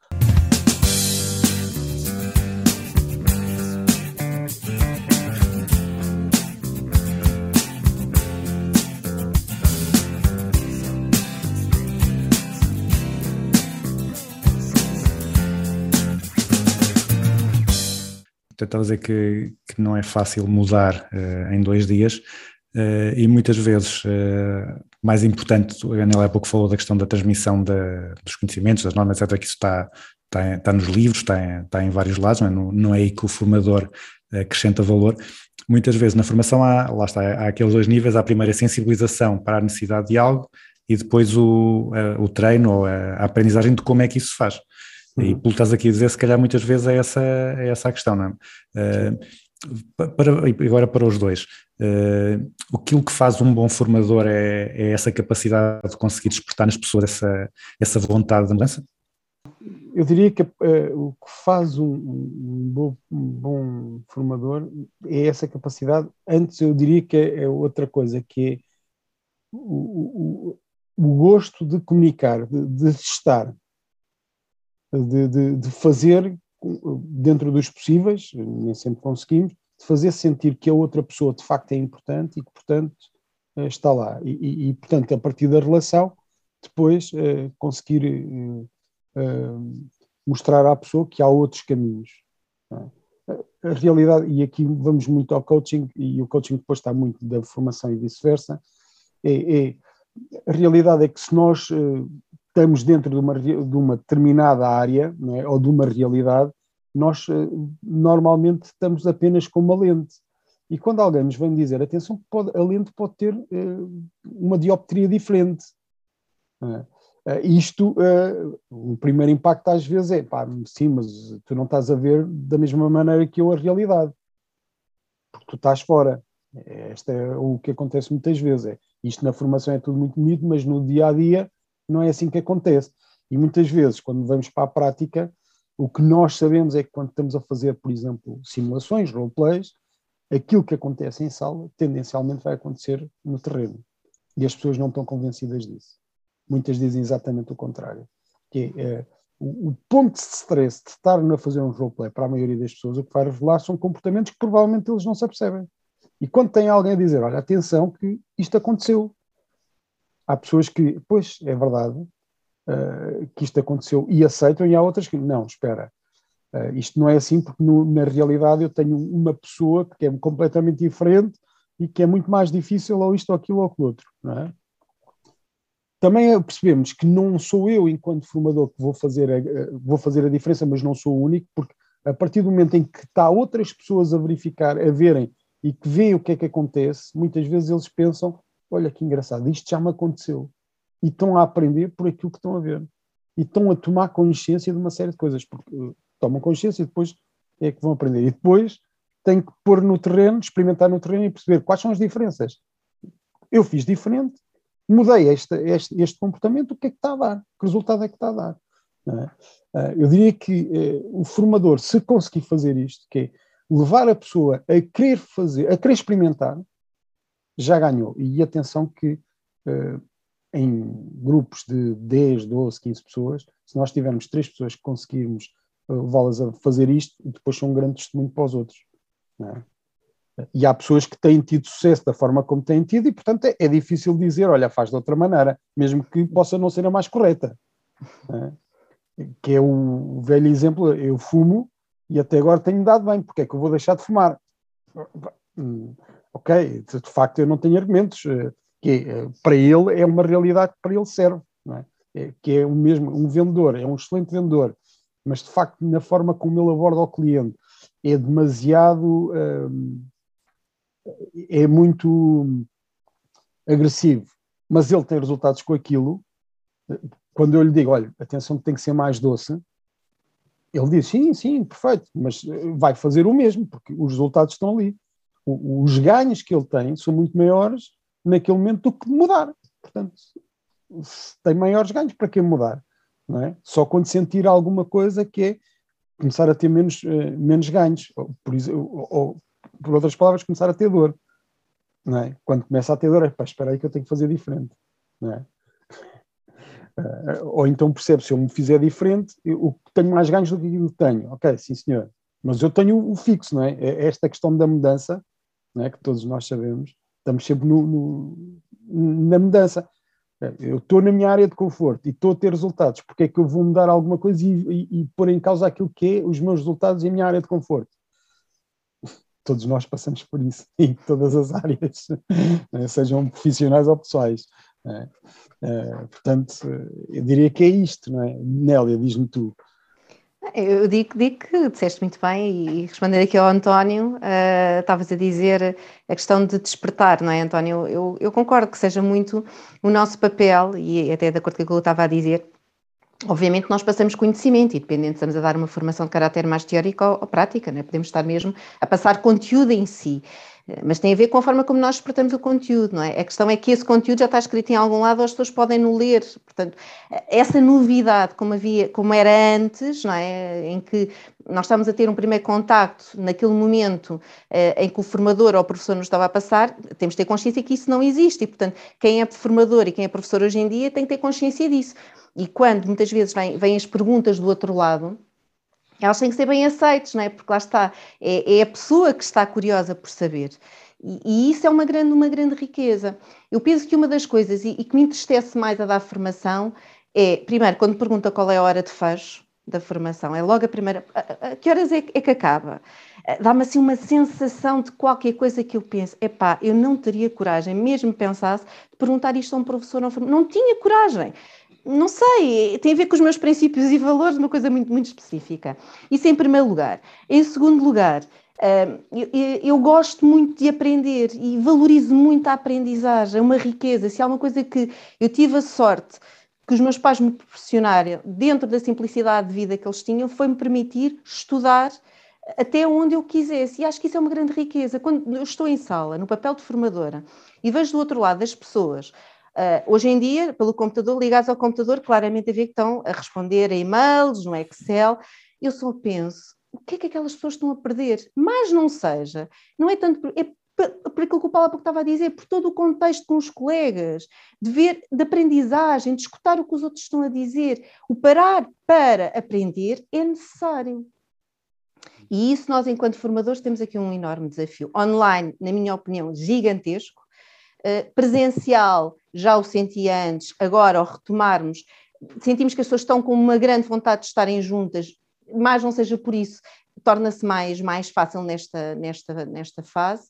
Estava a dizer que, que não é fácil mudar eh, em dois dias eh, e muitas vezes, eh, mais importante, a Anela há pouco falou da questão da transmissão dos conhecimentos, das normas, etc., que isso está, está, está nos livros, está em, está em vários lados, não é, não, não é aí que o formador acrescenta valor. Muitas vezes na formação há, lá está, há aqueles dois níveis, há a primeira sensibilização para a necessidade de algo e depois o, o treino ou a aprendizagem de como é que isso se faz. E Uhum. pelo que estás aqui a dizer, se calhar muitas vezes é essa, é essa a questão, não é? Pa- para, agora para os dois, eh, aquilo que faz um bom formador é, é essa capacidade de conseguir despertar nas pessoas essa, essa vontade de mudança? Eu diria que eh, o que faz um, um bom, um bom formador é essa capacidade. Antes, eu diria que é, é outra coisa, que é o, o- o gosto de comunicar, de, de estar, de, de- de fazer dentro dos possíveis, nem sempre conseguimos, de fazer sentir que a outra pessoa de facto é importante e que, portanto, eh, está lá. E, e- e, portanto, a partir da relação, depois eh, conseguir eh, eh, mostrar à pessoa que há outros caminhos. é? A realidade, e aqui vamos muito ao coaching, e o coaching depois está muito da formação e vice-versa, é, é- a realidade é que se nós eh, estamos dentro de uma, de uma determinada área, é? ou de uma realidade, nós eh, normalmente estamos apenas com uma lente. E quando alguém nos vem dizer, atenção, pode- a lente pode ter eh, uma dioptria diferente. Eh, isto, eh, o primeiro impacto às vezes é, pá, sim, mas tu não estás a ver da mesma maneira que eu a realidade, porque tu estás fora. Este é o que acontece muitas vezes. É, isto na formação é tudo muito bonito, mas no dia a dia não é assim que acontece. E muitas vezes, quando vamos para a prática, o que nós sabemos é que quando estamos a fazer, por exemplo, simulações, roleplays, aquilo que acontece em sala tendencialmente vai acontecer no terreno. E as pessoas não estão convencidas disso. Muitas dizem exatamente o contrário. Que é, eh, o, o ponto de stress de estar a fazer um roleplay para a maioria das pessoas, o que vai revelar são comportamentos que provavelmente eles não se apercebem. E quando tem alguém a dizer, olha, atenção que isto aconteceu. Há pessoas que, pois, é verdade, eh, que isto aconteceu e aceitam, e há outras que, não, espera, eh, isto não é assim porque no- na realidade eu tenho uma pessoa que é completamente diferente, e que é muito mais difícil ou isto ou aquilo ou aquilo outro. Não é? Também percebemos que não sou eu, enquanto formador, que vou fazer, a, vou fazer a diferença, mas não sou o único, porque a partir do momento em que está outras pessoas a verificar, a verem e que veem o que é que acontece, muitas vezes eles pensam: olha que engraçado, isto já me aconteceu. E estão a aprender por aquilo que estão a ver. E estão a tomar consciência de uma série de coisas, porque uh, tomam consciência e depois é que vão aprender. E depois têm que pôr no terreno, experimentar no terreno e perceber quais são as diferenças. Eu fiz diferente, mudei este, este, este comportamento, o que é que está a dar? Que resultado é que está a dar? É? Uh, eu diria que uh, o formador, se conseguir fazer isto, que é levar a pessoa a querer fazer, a querer experimentar, já ganhou. E atenção que uh, em grupos de 10, 12, 15 pessoas, se nós tivermos três pessoas que conseguirmos levá-las a fazer isto, depois são um grande testemunho para os outros. É? E há pessoas que têm tido sucesso da forma como têm tido, e portanto é, é difícil dizer, olha, faz de outra maneira, mesmo que possa não ser a mais correta. É? Que é o velho exemplo, eu fumo e até agora tenho dado bem, porque é que eu vou deixar de fumar? Ok, de facto eu não tenho argumentos, eh, que é, para ele é uma realidade que para ele serve, é? É, que é o mesmo, um vendedor, é um excelente vendedor, mas de facto na forma como ele aborda o cliente é demasiado hum, é muito agressivo, mas ele tem resultados com aquilo, quando eu lhe digo, olha, atenção tem que ser mais doce, ele diz, sim, sim, perfeito, mas eh, vai fazer o mesmo, porque os resultados estão ali. Os ganhos que ele tem são muito maiores naquele momento do que mudar. Portanto, se tem maiores ganhos, para que mudar? Não é? Só quando sentir alguma coisa que é começar a ter menos, uh, menos ganhos, ou, por, ou, ou, por outras palavras, começar a ter dor. Não é? Quando começa a ter dor, é pá, espera aí que eu tenho que fazer diferente. Não é? Uh, ou então percebe, se eu me fizer diferente, eu tenho mais ganhos do que aquilo que tenho. Ok, sim senhor. Mas eu tenho o fixo, não é? é esta questão da mudança, não é? que todos nós sabemos, estamos sempre no, no, na mudança. Eu estou na minha área de conforto e estou a ter resultados, porque é que eu vou mudar alguma coisa e, e, e pôr em causa aquilo que é os meus resultados e a minha área de conforto? Todos nós passamos por isso em todas as áreas, né? sejam profissionais ou pessoais. É, é, portanto, eu diria que é isto, não é? Nélia, diz-me tu. Eu digo, digo que disseste muito bem e responder aqui ao António, uh, estavas a dizer a questão de despertar, não é, António? Eu, eu concordo que seja muito o nosso papel, e até de acordo com o que eu estava a dizer, Obviamente nós passamos conhecimento, independente estamos a dar uma formação de caráter mais teórico ou, ou prática, é? podemos estar mesmo a passar conteúdo em si, mas tem a ver com a forma como nós exportamos o conteúdo, não é? A questão é que esse conteúdo já está escrito em algum lado, as pessoas podem no ler, portanto, essa novidade como havia, como era antes, não é? Em que nós estamos a ter um primeiro contacto naquele momento eh, em que o formador ou o professor nos estava a passar, temos de ter consciência que isso não existe e, portanto, quem é formador e quem é professor hoje em dia tem que ter consciência disso. E quando muitas vezes vêm as perguntas do outro lado, elas têm que ser bem aceitas, não é? Porque lá está, é, é a pessoa que está curiosa por saber. E, e, isso é uma grande, uma grande riqueza. Eu penso que uma das coisas, e, e, que me entristece mais a dar formação, é, primeiro, quando pergunta qual é a hora de fecho da formação, é logo a primeira. A, a, que horas é, é que acaba? Dá-me assim uma sensação de qualquer coisa que eu penso, epá, eu não teria coragem, mesmo pensasse, de perguntar isto a um professor um Não tinha coragem não sei, tem a ver com os meus princípios e valores, uma coisa muito, muito específica. Isso em primeiro lugar. Em segundo lugar, eu, eu, gosto muito de aprender e valorizo muito a aprendizagem, é uma riqueza. Se há uma coisa que eu tive a sorte que os meus pais me proporcionaram, dentro da simplicidade de vida que eles tinham, foi me permitir estudar até onde eu quisesse. E acho que isso é uma grande riqueza. Quando eu estou em sala, no papel de formadora, e vejo do outro lado das pessoas Uh, hoje em dia, pelo computador, ligados ao computador, claramente a ver que estão a responder a e-mails, no Excel. Eu só penso, o que é que aquelas pessoas estão a perder? Mas não seja, não é tanto. É por aquilo que o Paulo estava a dizer, por todo o contexto com os colegas, de ver, de aprendizagem, de escutar o que os outros estão a dizer. O parar para aprender é necessário. E isso nós, enquanto formadores, temos aqui um enorme desafio. Online, na minha opinião, gigantesco. Uh, presencial, já o sentia antes, agora ao retomarmos, sentimos que as pessoas estão com uma grande vontade de estarem juntas, mas não seja por isso, torna-se mais, mais fácil nesta, nesta, nesta fase.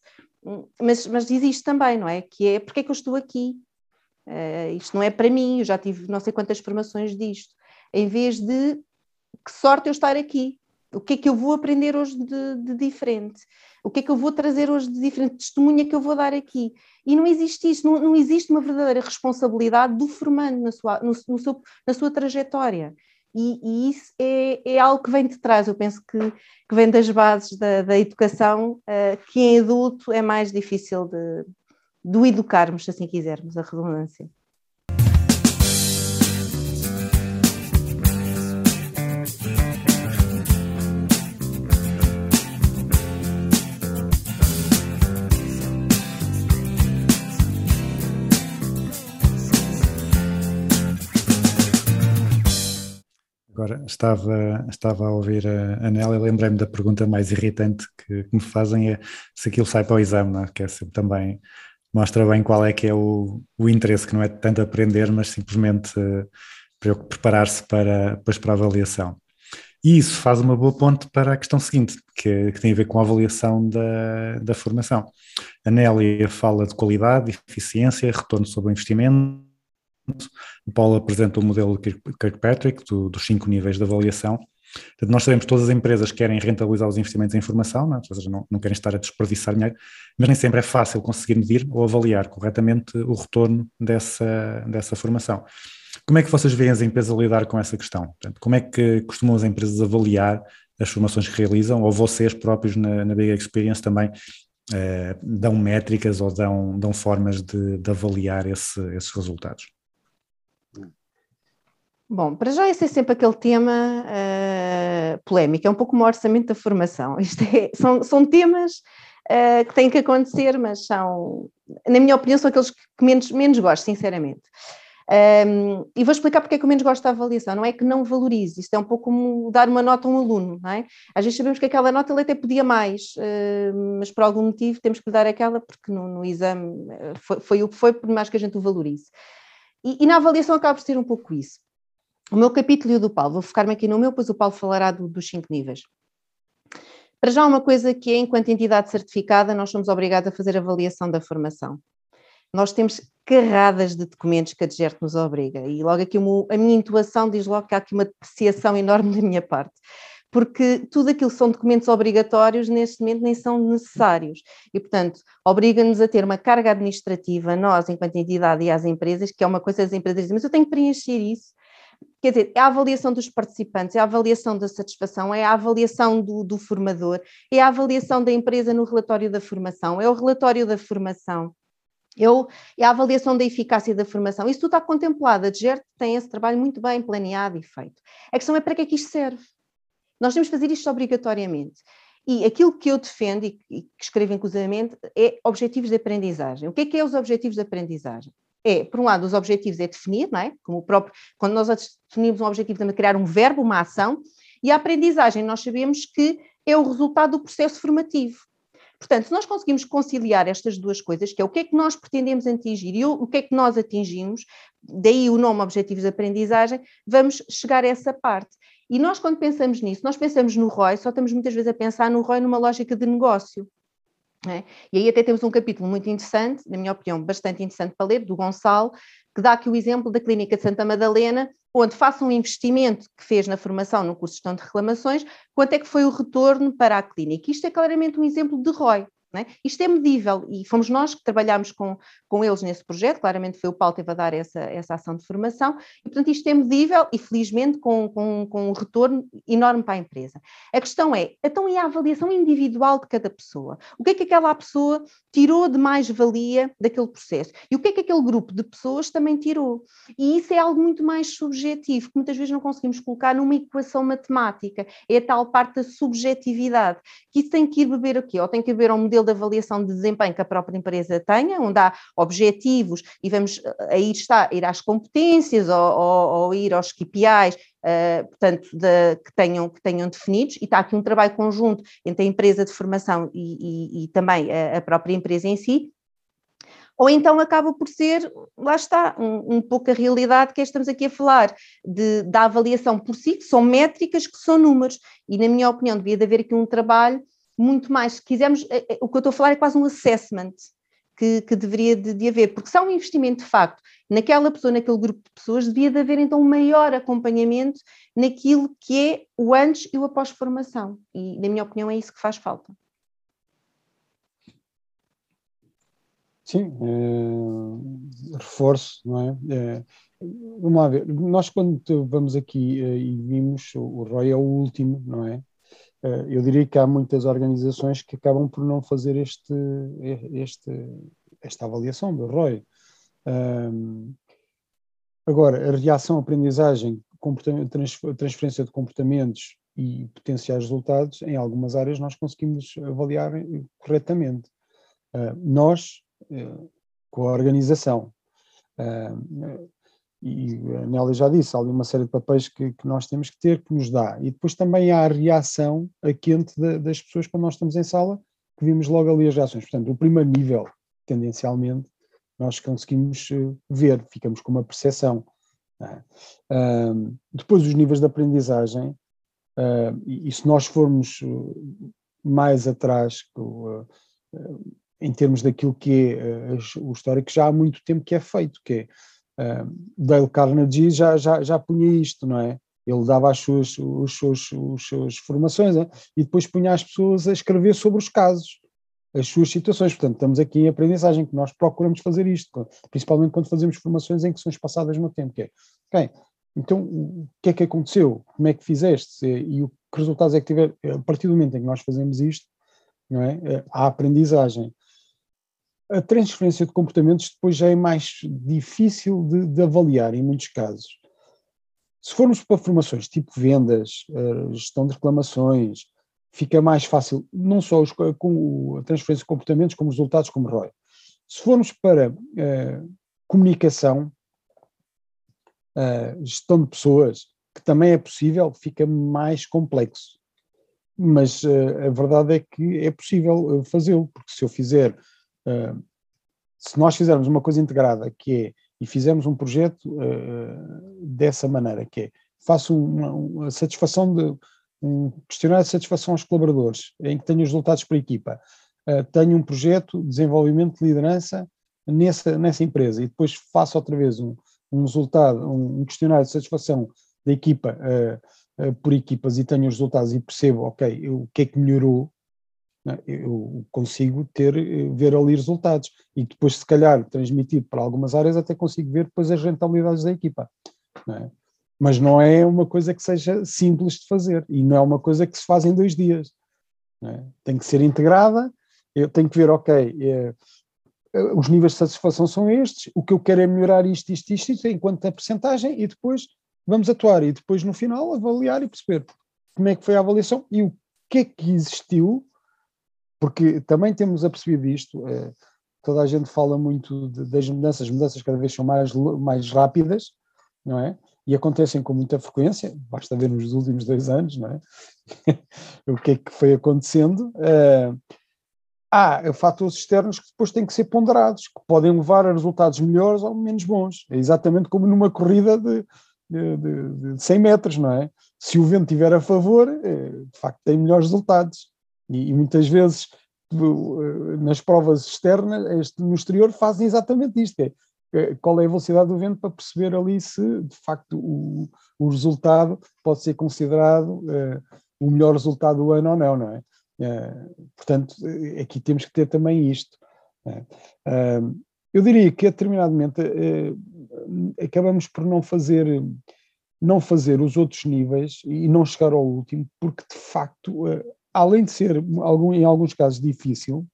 mas, mas existe também, não é? Que é porque é que eu estou aqui? Uh, isto não é para mim, eu já tive não sei quantas formações disto. Em vez de que sorte eu estar aqui, o que é que eu vou aprender hoje de, de, diferente? O que é que eu vou trazer hoje de diferente? Testemunha que eu vou dar aqui? E não existe isso, não, não existe uma verdadeira responsabilidade do formando na sua, no, no seu, na sua trajetória. E, e isso é, é, algo que vem de trás, eu penso que, que vem das bases da, da educação, uh, que em adulto é mais difícil de, de educarmos, se assim quisermos, a redundância. Agora estava, estava a ouvir a Anela e lembrei-me da pergunta mais irritante que, que, me fazem é se aquilo sai para o exame, não é? que é sempre também mostra bem qual é que é o, o interesse, que não é tanto aprender, mas simplesmente uh, preparar-se para, depois para a avaliação. E isso faz uma boa ponte para a questão seguinte, que, que tem a ver com a avaliação da, da formação. A Nélia fala de qualidade, eficiência, retorno sobre o investimento, o Paulo apresenta o modelo Kirkpatrick do, dos cinco níveis de avaliação. Portanto, nós sabemos que todas as empresas querem rentabilizar os investimentos em informação, não, é? não, não, querem estar a desperdiçar dinheiro, mas nem sempre é fácil conseguir medir ou avaliar corretamente o retorno dessa, dessa formação. Como é que vocês veem as empresas a lidar com essa questão? Portanto, como é que costumam as empresas avaliar as formações que realizam, ou vocês próprios na, na Big Experience também eh, dão métricas ou dão, dão formas de, de avaliar esse, esses resultados? Bom, para já esse é sempre aquele tema uh, polémico, é um pouco como o orçamento da formação. Isto é, são, são temas uh, que têm que acontecer, mas são, na minha opinião, são aqueles que menos, menos gosto, sinceramente. Um, e vou explicar porque é que eu menos gosto da avaliação. Não é que não valorize, isto é um pouco como dar uma nota a um aluno, não é? Às vezes sabemos que aquela nota ele até podia mais, uh, mas por algum motivo temos que lhe dar aquela porque no, no exame foi, foi, o que foi, por mais que a gente o valorize. E, e na avaliação acaba por ser um pouco isso o meu capítulo e o do Paulo, vou focar-me aqui no meu, pois o Paulo falará do, dos cinco níveis. Para já, uma coisa que é, enquanto entidade certificada, nós somos obrigados a fazer avaliação da formação. Nós temos carradas de documentos que a DGERT nos obriga, e logo aqui a minha intuação diz logo que há aqui uma depreciação enorme da minha parte, porque tudo aquilo que são documentos obrigatórios, neste momento, nem são necessários. E, portanto, obriga-nos a ter uma carga administrativa, nós, enquanto entidade e às empresas, que é uma coisa das empresas dizem, mas eu tenho que preencher isso, quer dizer, é a avaliação dos participantes, é a avaliação da satisfação, é a avaliação do, do, formador, é a avaliação da empresa no relatório da formação, é o relatório da formação, é, o, é a avaliação da eficácia da formação. Isso tudo está contemplado, a DGERT tem esse trabalho muito bem planeado e feito. A questão é para que é que isto serve? Nós temos que fazer isto obrigatoriamente. E aquilo que eu defendo e que escrevo inclusivamente é objetivos de aprendizagem. O que é que é os objetivos de aprendizagem? É, por um lado, os objetivos é definir, não é? Como o próprio, quando nós definimos um objetivo, de criar um verbo, uma ação, e a aprendizagem nós sabemos que é o resultado do processo formativo. Portanto, se nós conseguimos conciliar estas duas coisas, que é o que é que nós pretendemos atingir e o que é que nós atingimos, daí o nome Objetivos de Aprendizagem, vamos chegar a essa parte. E nós, quando pensamos nisso, nós pensamos no ROI, só estamos muitas vezes a pensar no ROI numa lógica de negócio. É? E aí até temos um capítulo muito interessante, na minha opinião, bastante interessante para ler, do Gonçalo, que dá aqui o exemplo da Clínica de Santa Madalena, onde faça um investimento que fez na formação no curso de gestão de reclamações, quanto é que foi o retorno para a clínica. Isto é claramente um exemplo de ROI. É? Isto é medível e fomos nós que trabalhámos com, com eles nesse projeto, claramente foi o Paulo que teve a dar essa, essa ação de formação, e portanto isto é medível e felizmente com, com, com um retorno enorme para a empresa. A questão é, então e a avaliação individual de cada pessoa? O que é que aquela pessoa tirou de mais-valia daquele processo? E o que é que aquele grupo de pessoas também tirou? E isso é algo muito mais subjetivo, que muitas vezes não conseguimos colocar numa equação matemática, é a tal parte da subjetividade, que isso tem que ir beber o quê? Ou tem que beber um modelo de avaliação de desempenho que a própria empresa tenha, onde há objetivos e vamos, aí está, ir às competências ou, ou, ou ir aos KPIs, uh, portanto, de, que, tenham, que tenham definidos, e está aqui um trabalho conjunto entre a empresa de formação e, e, e também a, a própria empresa em si, ou então acaba por ser, lá está, um, um, pouco a realidade que estamos aqui a falar, de, da avaliação por si, que são métricas, que são números, e na minha opinião devia de haver aqui um trabalho muito mais, se quisermos, eh, eh, o que eu estou a falar é quase um assessment que, que deveria de, de haver, porque se há um investimento de facto naquela pessoa, naquele grupo de pessoas, devia de haver então um maior acompanhamento naquilo que é o antes e o após-formação. E, na minha opinião, é isso que faz falta. Sim, eh, reforço, não é? Eh, vamos lá ver, nós quando vamos aqui eh, e vimos, o ROI é o último, não é? Eh, eu diria que há muitas organizações que acabam por não fazer este, este, esta avaliação do ROI. Ahm, agora, a reação, aprendizagem, comportamento, trans- transferência de comportamentos e potenciais resultados, em algumas áreas nós conseguimos avaliar eh, corretamente. Ah, nós, eh, com a organização, ah, e a Nélia já disse, há ali uma série de papéis que, que nós temos que ter, que nos dá. E depois também há a reação a quente da- das pessoas quando nós estamos em sala, que vimos logo ali as reações. Portanto, o primeiro nível, tendencialmente, nós conseguimos eh, ver, ficamos com uma percepção. é? Depois, os níveis de aprendizagem, ah, e, e se nós formos eh, mais atrás, eh, em termos daquilo que é o histórico, já há muito tempo que é feito, que é Uh, Dale Carnegie já, já, já punha isto, não é? Ele dava as suas, os seus, os suas formações né? e depois punha as pessoas a escrever sobre os casos, as suas situações. Portanto, estamos aqui em aprendizagem, que nós procuramos fazer isto, principalmente quando fazemos formações em que são espaçadas no tempo. Que é, ok, então o que é que aconteceu? Como é que fizeste? E o que resultados é que tiver? A partir do momento em que nós fazemos isto, não é? Eh, Há aprendizagem a transferência de comportamentos depois já é mais difícil de, de avaliar em muitos casos. Se formos para formações tipo vendas, eh, gestão de reclamações, fica mais fácil, não só os, co- com a transferência de comportamentos, como resultados, como ROI. Se formos para eh, comunicação, eh, gestão de pessoas, que também é possível, fica mais complexo. Mas eh, a verdade é que é possível fazê-lo, porque se eu fizer Uh, se nós fizermos uma coisa integrada, que é, e fizermos um projeto uh, dessa maneira, que é, faço uma, uma satisfação de, um questionário de satisfação aos colaboradores, em que tenho os resultados para a equipa, uh, tenho um projeto de desenvolvimento de liderança nessa, nessa empresa, e depois faço outra vez um, um resultado, um, questionário de satisfação da equipa por equipas e tenho os resultados e percebo, ok, o que é que melhorou, eu consigo ter, eh, ver ali resultados e depois, se calhar, transmitido para algumas áreas, até consigo ver depois as rentabilidades da equipa. não é? Mas não é uma coisa que seja simples de fazer e não é uma coisa que se faz em dois dias. é? Tem que ser integrada, eu tenho que ver, ok, eh, os níveis de satisfação são estes, o que eu quero é melhorar isto, isto, isto, isto enquanto a percentagem e depois vamos atuar e depois no final avaliar e perceber como é que foi a avaliação e o que é que existiu porque também temos apercebido isto, eh, toda a gente fala muito de, das mudanças, as mudanças cada vez são mais, mais rápidas, não é? E acontecem com muita frequência, basta ver nos últimos dois anos, não é? o que é que foi acontecendo. Eh, há fatores externos que depois têm que ser ponderados, que podem levar a resultados melhores ou menos bons. É exatamente como numa corrida de, de, de, de 100 metros, não é? Se o vento estiver a favor, eh, de facto tem melhores resultados. E, e muitas vezes nas provas externas, no exterior, fazem exatamente isto: é, qual é a velocidade do vento para perceber ali se de facto o, o resultado pode ser considerado uh, o melhor resultado do ano ou não, não é? Uh, portanto, aqui temos que ter também isto. Uh, eu diria que momento acabamos por não fazer não fazer os outros níveis e não chegar ao último, porque de facto além de ser algum, em alguns casos difícil,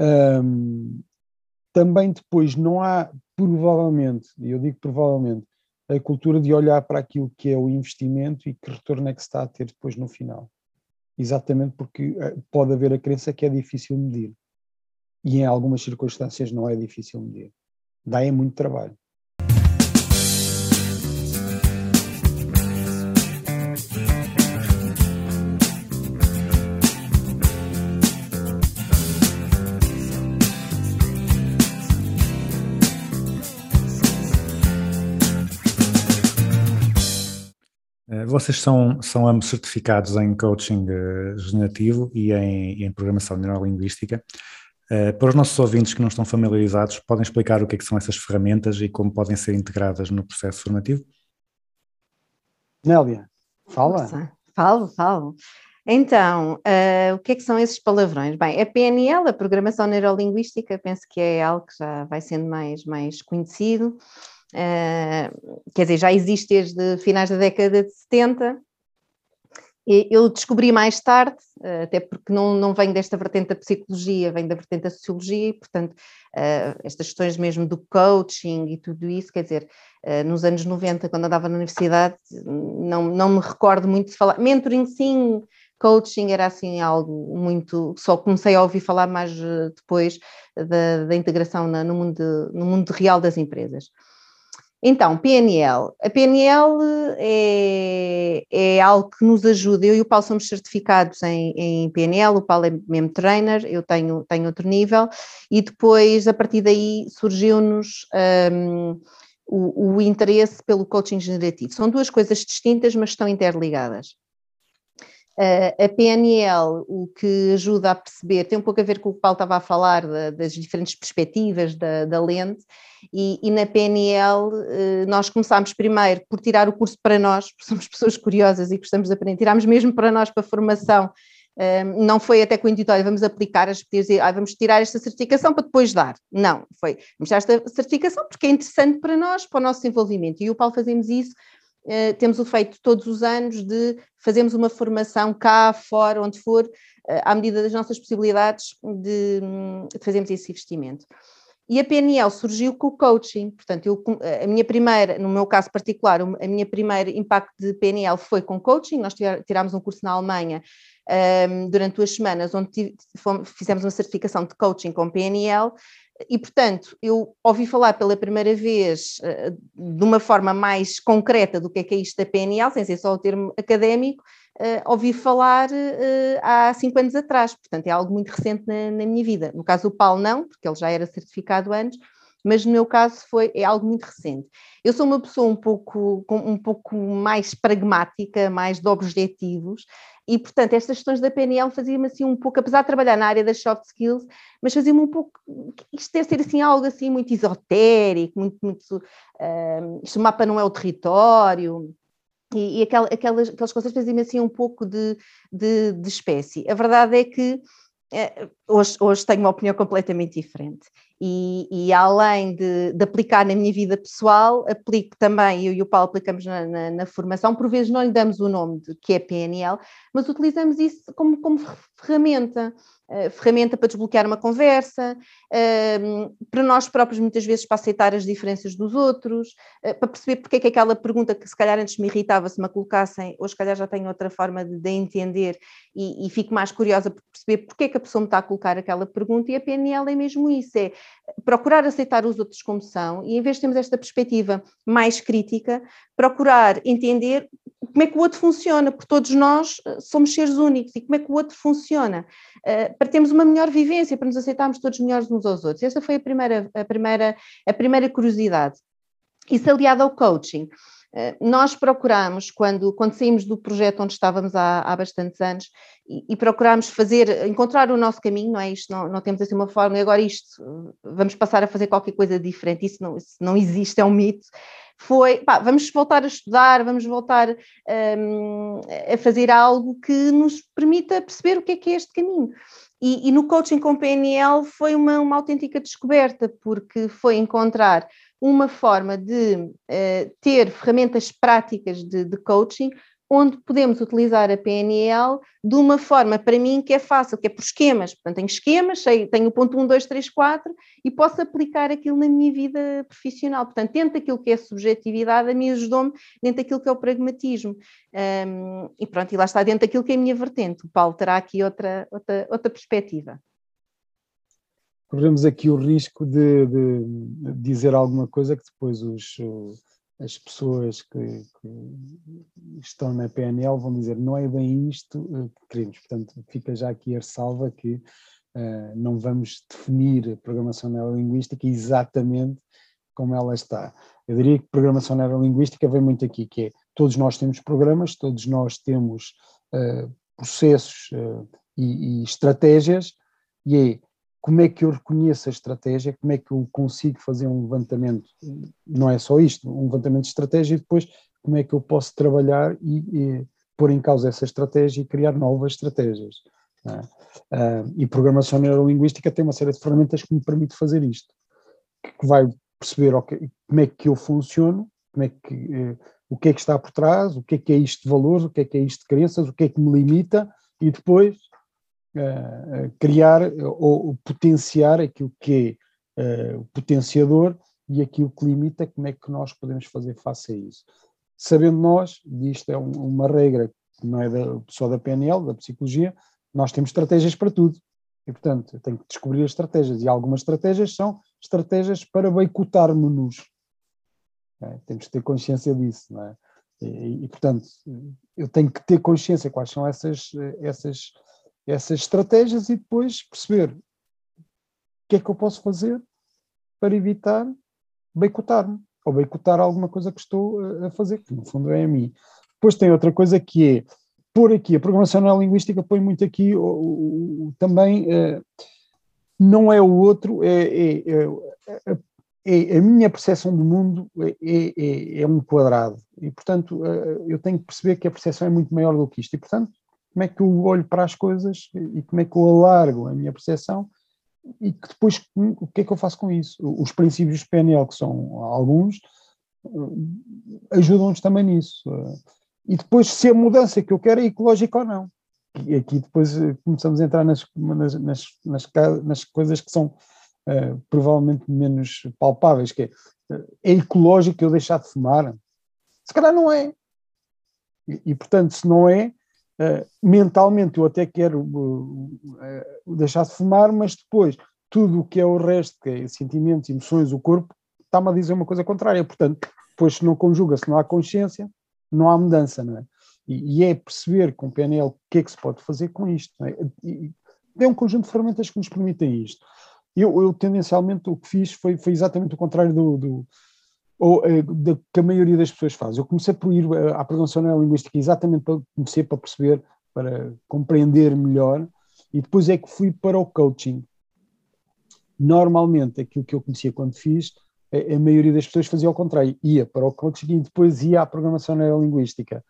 um, também depois não há, provavelmente, e eu digo provavelmente, a cultura de olhar para aquilo que é o investimento e que retorno é que se está a ter depois no final. Exatamente porque pode haver a crença que é difícil medir. E em algumas circunstâncias não é difícil medir. Dá é muito trabalho. Vocês são, são ambos certificados em coaching eh, generativo e em, em programação neurolinguística. Eh, para os nossos ouvintes que não estão familiarizados, podem explicar o que, é que são essas ferramentas e como podem ser integradas no processo formativo? Nélia, fala. Nossa, Falo, falo. Então, eh, o que é que são esses palavrões? Bem, a PNL, a Programação Neurolinguística, penso que é algo que já vai sendo mais, mais conhecido. Eh, quer dizer, já existe desde finais da década de 70. E Eu descobri mais tarde, eh, até porque não, não venho desta vertente da psicologia, venho da vertente da sociologia, e, portanto, eh, estas questões mesmo do coaching e tudo isso, quer dizer, eh, nos anos 90, quando andava na universidade, não, não me recordo muito de falar. Mentoring, sim, coaching era assim algo muito. Só comecei a ouvir falar mais depois da, da integração na- no, mundo, no mundo real das empresas. Então, PNL. A PNL é, é algo que nos ajuda. Eu e o Paulo somos certificados em, em PNL, o Paulo é mesmo trainer, eu tenho, tenho outro nível, e depois, a partir daí, surgiu-nos hum, o, o interesse pelo coaching generativo. São duas coisas distintas, mas estão interligadas. Uh, a PNL, o que ajuda a perceber, tem um pouco a ver com o que o Paulo estava a falar, da- das diferentes perspectivas da, da lente, e, e na PNL uh, nós começámos primeiro por tirar o curso para nós, porque somos pessoas curiosas e gostamos de aprender, tirámos mesmo para nós para a formação, um, não foi até com o olha, vamos aplicar as e ah, vamos tirar esta certificação para depois dar. Não, foi, vamos tirar esta certificação porque é interessante para nós, para o nosso desenvolvimento. E o Paulo fazemos isso Uh, temos o feito todos os anos de fazermos uma formação cá, fora, onde for, uh, à medida das nossas possibilidades de, hum, de fazermos esse investimento. E a PNL surgiu com o coaching, portanto, eu, a minha primeira, no meu caso particular, a minha primeira impacto de PNL foi com coaching, nós tirámos um curso na Alemanha um, durante duas semanas, onde fomos, fizemos uma certificação de coaching com PNL, e, portanto, eu ouvi falar pela primeira vez uh, de uma forma mais concreta do que é que é isto da PNL, sem ser só o termo académico, uh, ouvi falar uh, há cinco anos atrás, portanto é algo muito recente na, na, minha vida. No caso do Paulo não, porque ele já era certificado antes, mas no meu caso foi, é algo muito recente. Eu sou uma pessoa um pouco, um pouco mais pragmática, mais de objetivos, e, portanto, estas questões da PNL faziam-me assim um pouco, apesar de trabalhar na área das soft skills, mas fazia-me um pouco, isto deve ser assim algo assim muito esotérico, muito, muito, uh, isto o mapa não é o território, e, e aquelas, aquelas, aquelas coisas faziam-me assim um pouco de, de, de espécie. A verdade é que uh, hoje, hoje tenho uma opinião completamente diferente. E, e, além de, de, aplicar na minha vida pessoal, aplico também, eu e o Paulo aplicamos na, na, na, formação, por vezes não lhe damos o nome de, que é PNL, mas utilizamos isso como, como ferramenta, uh, ferramenta para desbloquear uma conversa, uh, para nós próprios muitas vezes para aceitar as diferenças dos outros, uh, para perceber porque é que aquela pergunta que se calhar antes me irritava se me a colocassem, hoje se calhar já tenho outra forma de, de entender e, e, fico mais curiosa por perceber porque é que a pessoa me está a colocar aquela pergunta e a PNL é mesmo isso, é procurar aceitar os outros como são e em vez de termos esta perspectiva mais crítica, procurar entender como é que o outro funciona, porque todos nós somos seres únicos e como é que o outro funciona, uh, para termos uma melhor vivência, para nos aceitarmos todos melhores uns aos outros. Essa foi a primeira, a primeira, a primeira curiosidade. Isso aliado ao coaching. Uh, nós procuramos, quando, quando saímos do projeto onde estávamos há, há bastantes anos, e, e procuramos fazer, encontrar o nosso caminho, não é? Isto não, não temos assim uma forma, e agora isto, vamos passar a fazer qualquer coisa diferente, isso não, isso não existe, é um mito foi, pá, vamos voltar a estudar, vamos voltar um, a fazer algo que nos permita perceber o que é que é este caminho. E, e no coaching com PNL foi uma, uma autêntica descoberta, porque foi encontrar uma forma de uh, ter ferramentas práticas de, de coaching onde podemos utilizar a PNL de uma forma, para mim, que é fácil, que é por esquemas. Portanto, tenho esquemas, sei, tenho o ponto 1, 2, 3, 4 e posso aplicar aquilo na minha vida profissional. Portanto, dentro daquilo que é subjetividade, a mim ajudou-me dentro daquilo que é o pragmatismo. Um, e pronto, e lá está dentro daquilo que é a minha vertente. O Paulo terá aqui outra, outra, outra perspectiva. Corremos aqui o risco de, de, dizer alguma coisa que depois os as pessoas que, que, estão na PNL vão dizer não é bem isto que queremos. Portanto, fica já aqui a ressalva que uh, não vamos definir a programação neurolinguística exatamente como ela está. Eu diria que programação neurolinguística vem muito aqui, que é todos nós temos programas, todos nós temos eh, processos eh, e, e estratégias, e é como é que eu reconheço a estratégia, como é que eu consigo fazer um levantamento, não é só isto, um levantamento de estratégia e depois como é que eu posso trabalhar e, e pôr em causa essa estratégia e criar novas estratégias. é? Ah, e programação neurolinguística tem uma série de ferramentas que me permite fazer isto, que vai perceber ok, como é que eu funciono, como é que, eh, o que é que está por trás, o que é que é isto de valores, o que é que é isto de crenças, o que é que me limita e depois eh, criar ou, ou potenciar aquilo que é eh, o potenciador e aquilo que limita, como é que nós podemos fazer face a isso. Sabendo nós, e isto é um- uma regra que não é da, só da PNL, da psicologia, nós temos estratégias para tudo. E, portanto, eu tenho que descobrir as estratégias. E algumas estratégias são estratégias para boicotar-nos. É, temos que ter consciência disso, é? E, e, portanto, eu tenho que ter consciência quais são essas, essas, essas estratégias e depois perceber o que é que eu posso fazer para evitar boicotar-me ou boicotar alguma coisa que estou a- fazer, que no fundo é a mim. Depois tem outra coisa que é pôr aqui, a programação neurolinguística põe muito aqui o- o- o- também, eh, não é o outro, é, é- é- é- a minha percepção do mundo é, é- é- é um quadrado e, portanto, eh, eu tenho que perceber que a percepção é muito maior do que isto e, portanto, como é que eu olho para as coisas e como é que eu alargo a minha percepção e que depois o que é que eu faço com isso? Os princípios PNL, que são alguns, eh, ajudam-nos também nisso. eh, E depois se a mudança que eu quero é ecológica ou não. E aqui depois eh, começamos a entrar nas, nas, nas, nas, coisas que são eh, provavelmente menos palpáveis, que é, é ecológico eu deixar de fumar? Se calhar não é. E, e, portanto, se não é, eh, mentalmente eu até quero eh, deixar de fumar, mas depois tudo o que é o resto, que é sentimentos, emoções, o corpo, está-me a dizer uma coisa contrária. Portanto, depois se não conjuga, se não há consciência, não há mudança, não é? E, e é perceber com o PNL o que é que se pode fazer com isto. é? E é um conjunto de ferramentas que nos permitem isto. Eu, eu tendencialmente, o que fiz foi, foi exatamente o contrário do, do ou, eh, que a maioria das pessoas faz. Eu comecei por ir eh, à programação neurolinguística exatamente para conhecer, para perceber, para compreender melhor, e depois é que fui para o coaching. Normalmente, aquilo que eu conhecia quando fiz, a, a maioria das pessoas fazia ao contrário, ia para o coaching e depois ia à programação neurolinguística.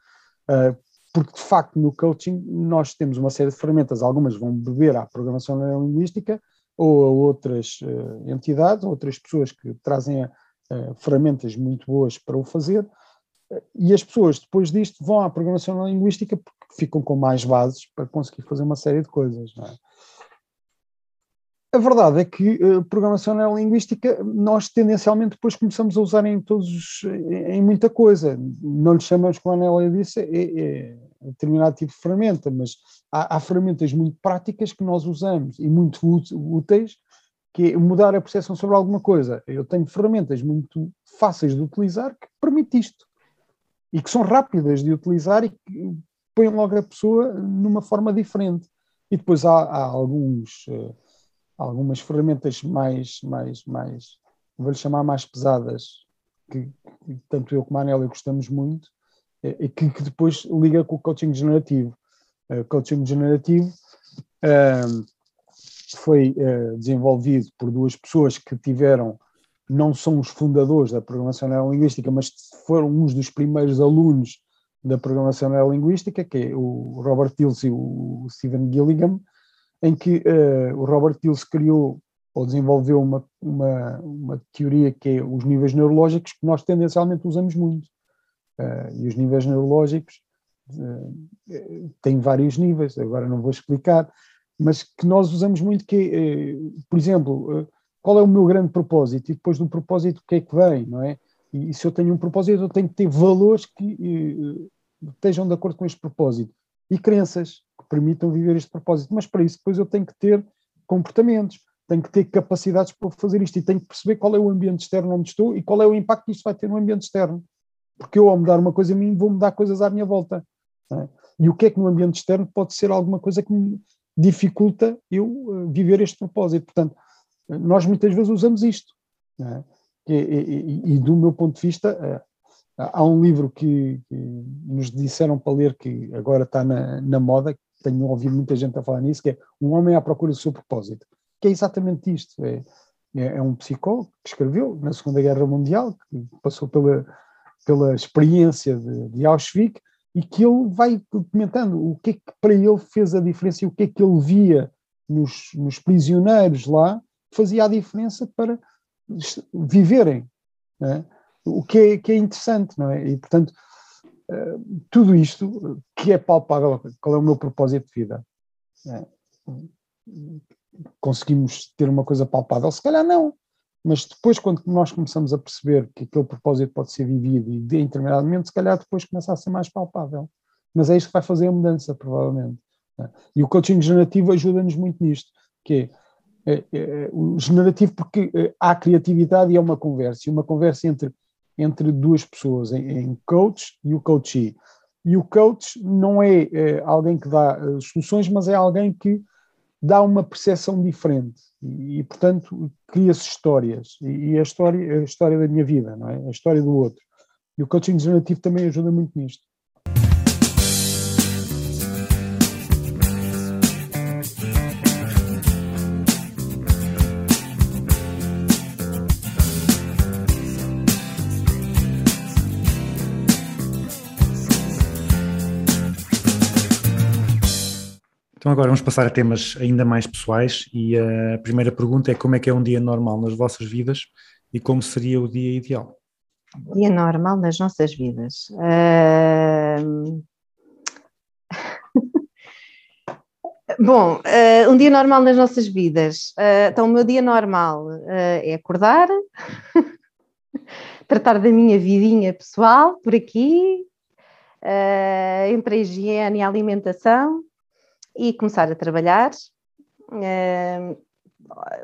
Ah, porque, de facto, no coaching nós temos uma série de ferramentas, algumas vão beber à programação neurolinguística ou a outras eh, entidades, outras pessoas que trazem eh, ferramentas muito boas para o fazer, eh, e as pessoas depois disto vão à programação neurolinguística porque ficam com mais bases para conseguir fazer uma série de coisas. é? A verdade é que eh, programação neurolinguística nós tendencialmente depois começamos a usar em todos os- em muita coisa. Não lhe chamamos, como a Nélia disse, é, é determinado tipo de ferramenta, mas há, há ferramentas muito práticas que nós usamos e muito úteis, que é mudar a percepção sobre alguma coisa. Eu tenho ferramentas muito fáceis de utilizar que permitem isto e que são rápidas de utilizar e que põem logo a pessoa numa forma diferente. E depois há, há alguns, eh, algumas ferramentas mais, mais, mais, vou-lhe chamar mais pesadas, que tanto eu como a Anélia gostamos muito, eh, e que, que depois liga com o coaching generativo. Eh, coaching generativo ahm, foi eh, desenvolvido por duas pessoas que tiveram, não são os fundadores da programação neurolinguística, mas foram uns dos primeiros alunos da programação neurolinguística, que é o Robert Dills e o Stephen Gilligan, em que eh, o Robert Dills criou ou desenvolveu uma, uma, uma teoria que é os níveis neurológicos que nós tendencialmente usamos muito. Eh, e os níveis neurológicos eh, têm vários níveis, agora não vou explicar, mas que nós usamos muito que, é, eh, por exemplo, eh, qual é o meu grande propósito? E depois do propósito o que é que vem, não é? E, se eu tenho um propósito, eu tenho que ter valores que eh, estejam de acordo com este propósito e crenças que permitam viver este propósito. Mas para isso depois eu tenho que ter comportamentos, tenho que ter capacidades para fazer isto e tenho que perceber qual é o ambiente externo onde estou e qual é o impacto que isto vai ter no ambiente externo. Porque eu, ao mudar uma coisa a mim, vou mudar coisas à minha volta. é? E o que é que no ambiente externo pode ser alguma coisa que me dificulta eu eh, viver este propósito. Portanto, eh, nós muitas vezes usamos isto. é? E, e- e- e do meu ponto de vista, Há um livro que, que nos disseram para ler que agora está na, na moda, tenho ouvido muita gente a falar nisso, que é Um Homem à Procura do Seu Propósito, que é exatamente isto. É, é, é um psicólogo que escreveu na Segunda Guerra Mundial, que passou pela, pela experiência de, de Auschwitz, e que ele vai comentando o que é que para ele fez a diferença e o que é que ele via nos, nos prisioneiros lá fazia a diferença para viverem. É? O que é, que é interessante, não é? E, portanto, eh, tudo isto que é palpável, qual é o meu propósito de vida? É, conseguimos ter uma coisa palpável? Se calhar não, mas depois, quando nós começamos a perceber que aquele propósito pode ser vivido e de determinado momento, se calhar depois começa a ser mais palpável. Mas é isto que vai fazer a mudança, provavelmente. é? E o coaching generativo ajuda-nos muito nisto, que é, é, é, o generativo porque é, há criatividade e é uma conversa, e uma conversa entre, entre duas pessoas, em, em coach e o coachee. E o coach não é, é alguém que dá eh, soluções, mas é alguém que dá uma percepção diferente e, e portanto, cria-se histórias. E, e, a história a história da minha vida, não é? A história do outro. E o coaching generativo também ajuda muito nisto. Então agora vamos passar a temas ainda mais pessoais e a primeira pergunta é como é que é um dia normal nas vossas vidas e como seria o dia ideal? Dia normal nas nossas vidas. Ahm, Bom, eh, um dia normal nas nossas vidas. Eh, então, o meu dia normal eh, é acordar, tratar da minha vidinha pessoal por aqui, entre a higiene e a alimentação, e começar a trabalhar. Eh,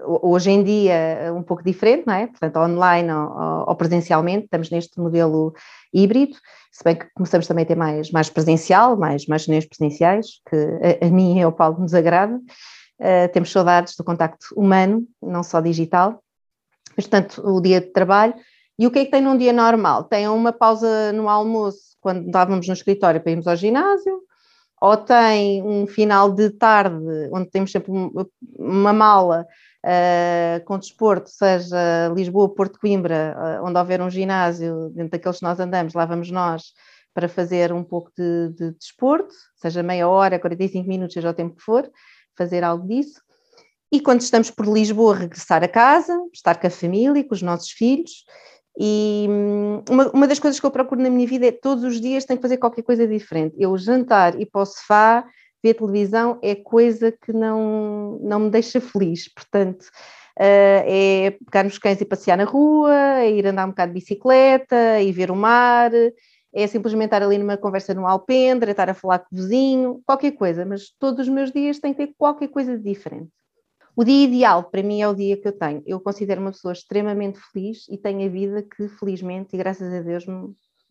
hoje em dia um pouco diferente, não é? Portanto, online ou, ou presencialmente, estamos neste modelo híbrido, se bem que começamos também a ter mais, mais presencial, mais, mais reuniões presenciais, que a, a mim e ao Paulo nos agrada. Eh, temos saudades do contacto humano, não só digital. Portanto, o dia de trabalho. E o que é que tem num dia normal? Tem uma pausa no almoço, quando estávamos no escritório para irmos ao ginásio, ou tem um final de tarde, onde temos sempre um- uma mala uh, com desporto, seja Lisboa, Porto, Coimbra, uh, onde houver um ginásio, dentro daqueles que nós andamos, lá vamos nós para fazer um pouco de, de desporto, seja meia hora, 45 minutos, seja o tempo que for, fazer algo disso. E quando estamos por Lisboa, regressar a casa, estar com a família, com os nossos filhos. E hum, uma, uma das coisas que eu procuro na minha vida é todos os dias tenho que fazer qualquer coisa diferente. Eu jantar e para o sofá, ver televisão é coisa que não, não me deixa feliz. Portanto, eh, é pegar nos cães e passear na rua, é ir andar um bocado de bicicleta, é ir ver o mar, é simplesmente estar ali numa conversa no alpendre, é estar a falar com o vizinho, qualquer coisa, mas todos os meus dias tem que ter qualquer coisa de diferente. O dia ideal para mim é o dia que eu tenho. Eu considero uma pessoa extremamente feliz e tenho a vida que, felizmente e graças a Deus,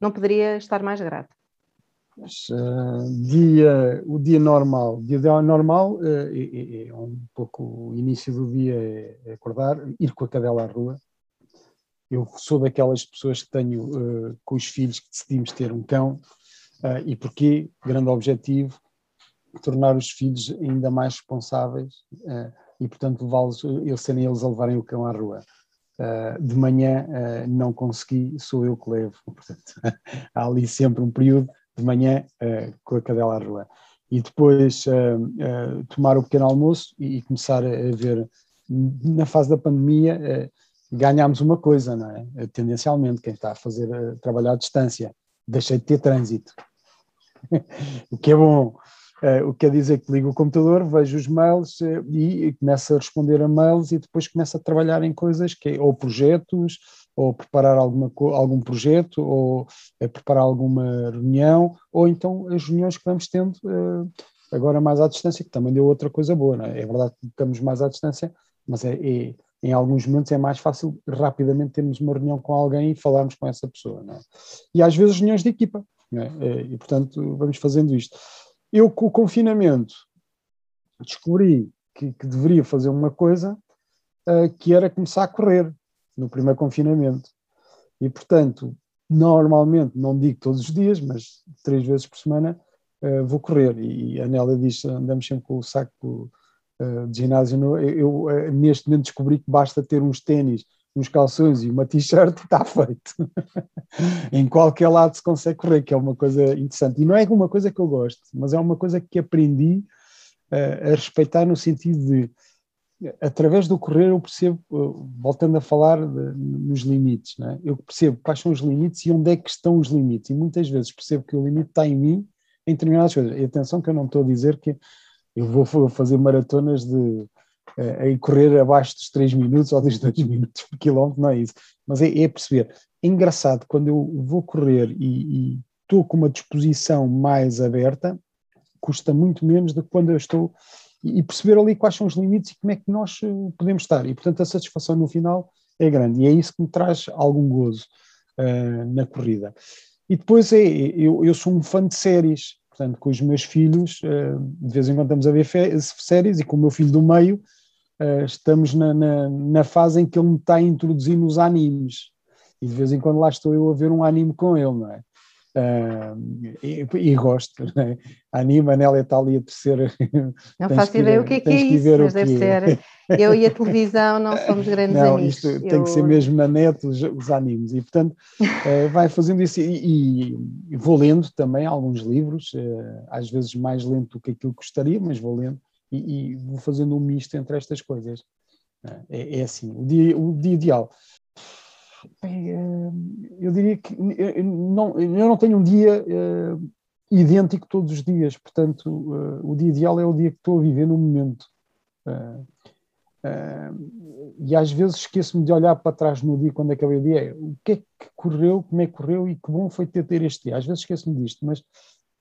não poderia estar mais grata. Eh, dia, o dia normal, dia de- normal eh, é, é- um pouco o início do dia é é acordar, ir com a cadela à rua. Eu sou daquelas pessoas que tenho eh, com os filhos que decidimos ter um cão e porquê? Grande objetivo, tornar os filhos ainda mais responsáveis e portanto levá-los, eles serem eles a levarem o cão à rua. Uh, de manhã uh, não consegui, sou eu que levo. Portanto, há ali sempre um período de manhã uh, com a cadela à rua. E depois tomar o pequeno almoço e, e começar a, a ver, na fase da pandemia, ganhámos uma coisa, não é? Tendencialmente, quem está a fazer, uh, trabalhar à distância, deixei de ter trânsito. o que é bom. Uh, o que quer dizer que ligo o computador, vejo os mails uh, e, começo a responder a mails e depois começo a trabalhar em coisas que é, ou projetos, ou preparar alguma, algum projeto, ou eh, preparar alguma reunião, ou então as reuniões que vamos tendo agora mais à distância, que também deu outra coisa boa, é? É verdade que estamos mais à distância, mas é, é- em alguns momentos é mais fácil rapidamente termos uma reunião com alguém e falarmos com essa pessoa, é? E às vezes reuniões de equipa, é? Eh, E portanto vamos fazendo isto. Eu, com o confinamento, descobri que, que deveria fazer uma coisa eh, que era começar a correr no primeiro confinamento. E, portanto, normalmente, não digo todos os dias, mas três vezes por semana eh, vou correr. E a Nélia diz: andamos sempre com o saco eh, de ginásio. Eu, eu, neste momento descobri que basta ter uns ténis, uns calções e uma t-shirt está feito. em qualquer lado se consegue correr, que é uma coisa interessante. E não é uma coisa que eu gosto, mas é uma coisa que aprendi eh, a respeitar no sentido de através do correr eu percebo, eh, voltando a falar de- nos limites, não é? eu percebo quais são os limites e onde é que estão os limites, e muitas vezes percebo que o limite está em mim em determinadas coisas. E atenção que eu não estou a dizer que eu vou fa- fazer maratonas de e correr abaixo dos 3 minutos ou dos 2 minutos por quilómetro, não é isso, mas é, é perceber. É engraçado, quando eu vou correr e estou com uma disposição mais aberta, custa muito menos do que quando eu estou e perceber ali quais são os limites e como é que nós eh, podemos estar. E, portanto, a satisfação no final é grande. E é isso que me traz algum gozo eh, na corrida. E depois é, eu, eu sou um fã de séries. Portanto, com os meus filhos, de vez em quando estamos a ver séries, e com o meu filho do meio, eh, estamos na, na, na fase em que ele me está a introduzir nos animes. E de vez em quando lá estou eu a ver um anime com ele, não é? Ah, e, e gosto, não é? Anime, a Nélia está ali a terceira. Não faço que ideia o que é que é que isso, ver o mas deve que é. ser. Eu e a televisão não somos grandes Não, amigos. isto tem que ser Eu- mesmo na net os, os animes. E, portanto, eh, vai fazendo isso. E, e- e vou lendo também alguns livros, eh, às vezes mais lento do que aquilo que gostaria, mas vou lendo e, e vou fazendo um misto entre estas coisas. É, é assim, o dia, o dia ideal. Eh, Eu diria que eu não, eu não tenho um dia eh, idêntico todos os dias, portanto, eh, o dia ideal é o dia que estou a viver no momento. Eh, e às vezes esqueço-me de olhar para trás no dia quando acabei o dia, é, o que é que correu, como é que correu e que bom foi ter, ter este dia. Às vezes esqueço-me disto, mas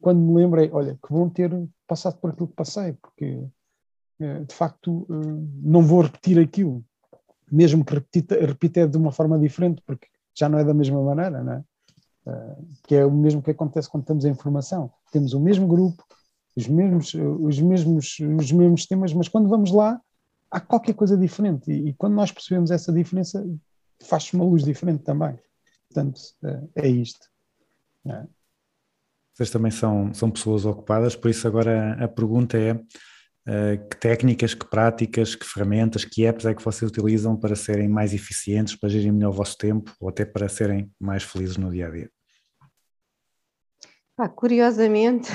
quando me lembro é, olha, que bom ter passado por aquilo que passei, porque de facto eh, não vou repetir aquilo, mesmo que repita, repita de uma forma diferente, porque já não é da mesma maneira, não é? Eh, que é o mesmo que acontece quando estamos em formação. Temos o mesmo grupo, os mesmos, os mesmos, os mesmos temas, mas quando vamos lá há qualquer coisa diferente e, e quando nós percebemos essa diferença faz-se uma luz diferente também. Portanto, eh, é isto. é? Vocês também são, são pessoas ocupadas, por isso agora a pergunta é eh, que técnicas, que práticas, que ferramentas, que apps é que vocês utilizam para serem mais eficientes, para gerirem melhor o vosso tempo ou até para serem mais felizes no dia a dia? Pá, curiosamente,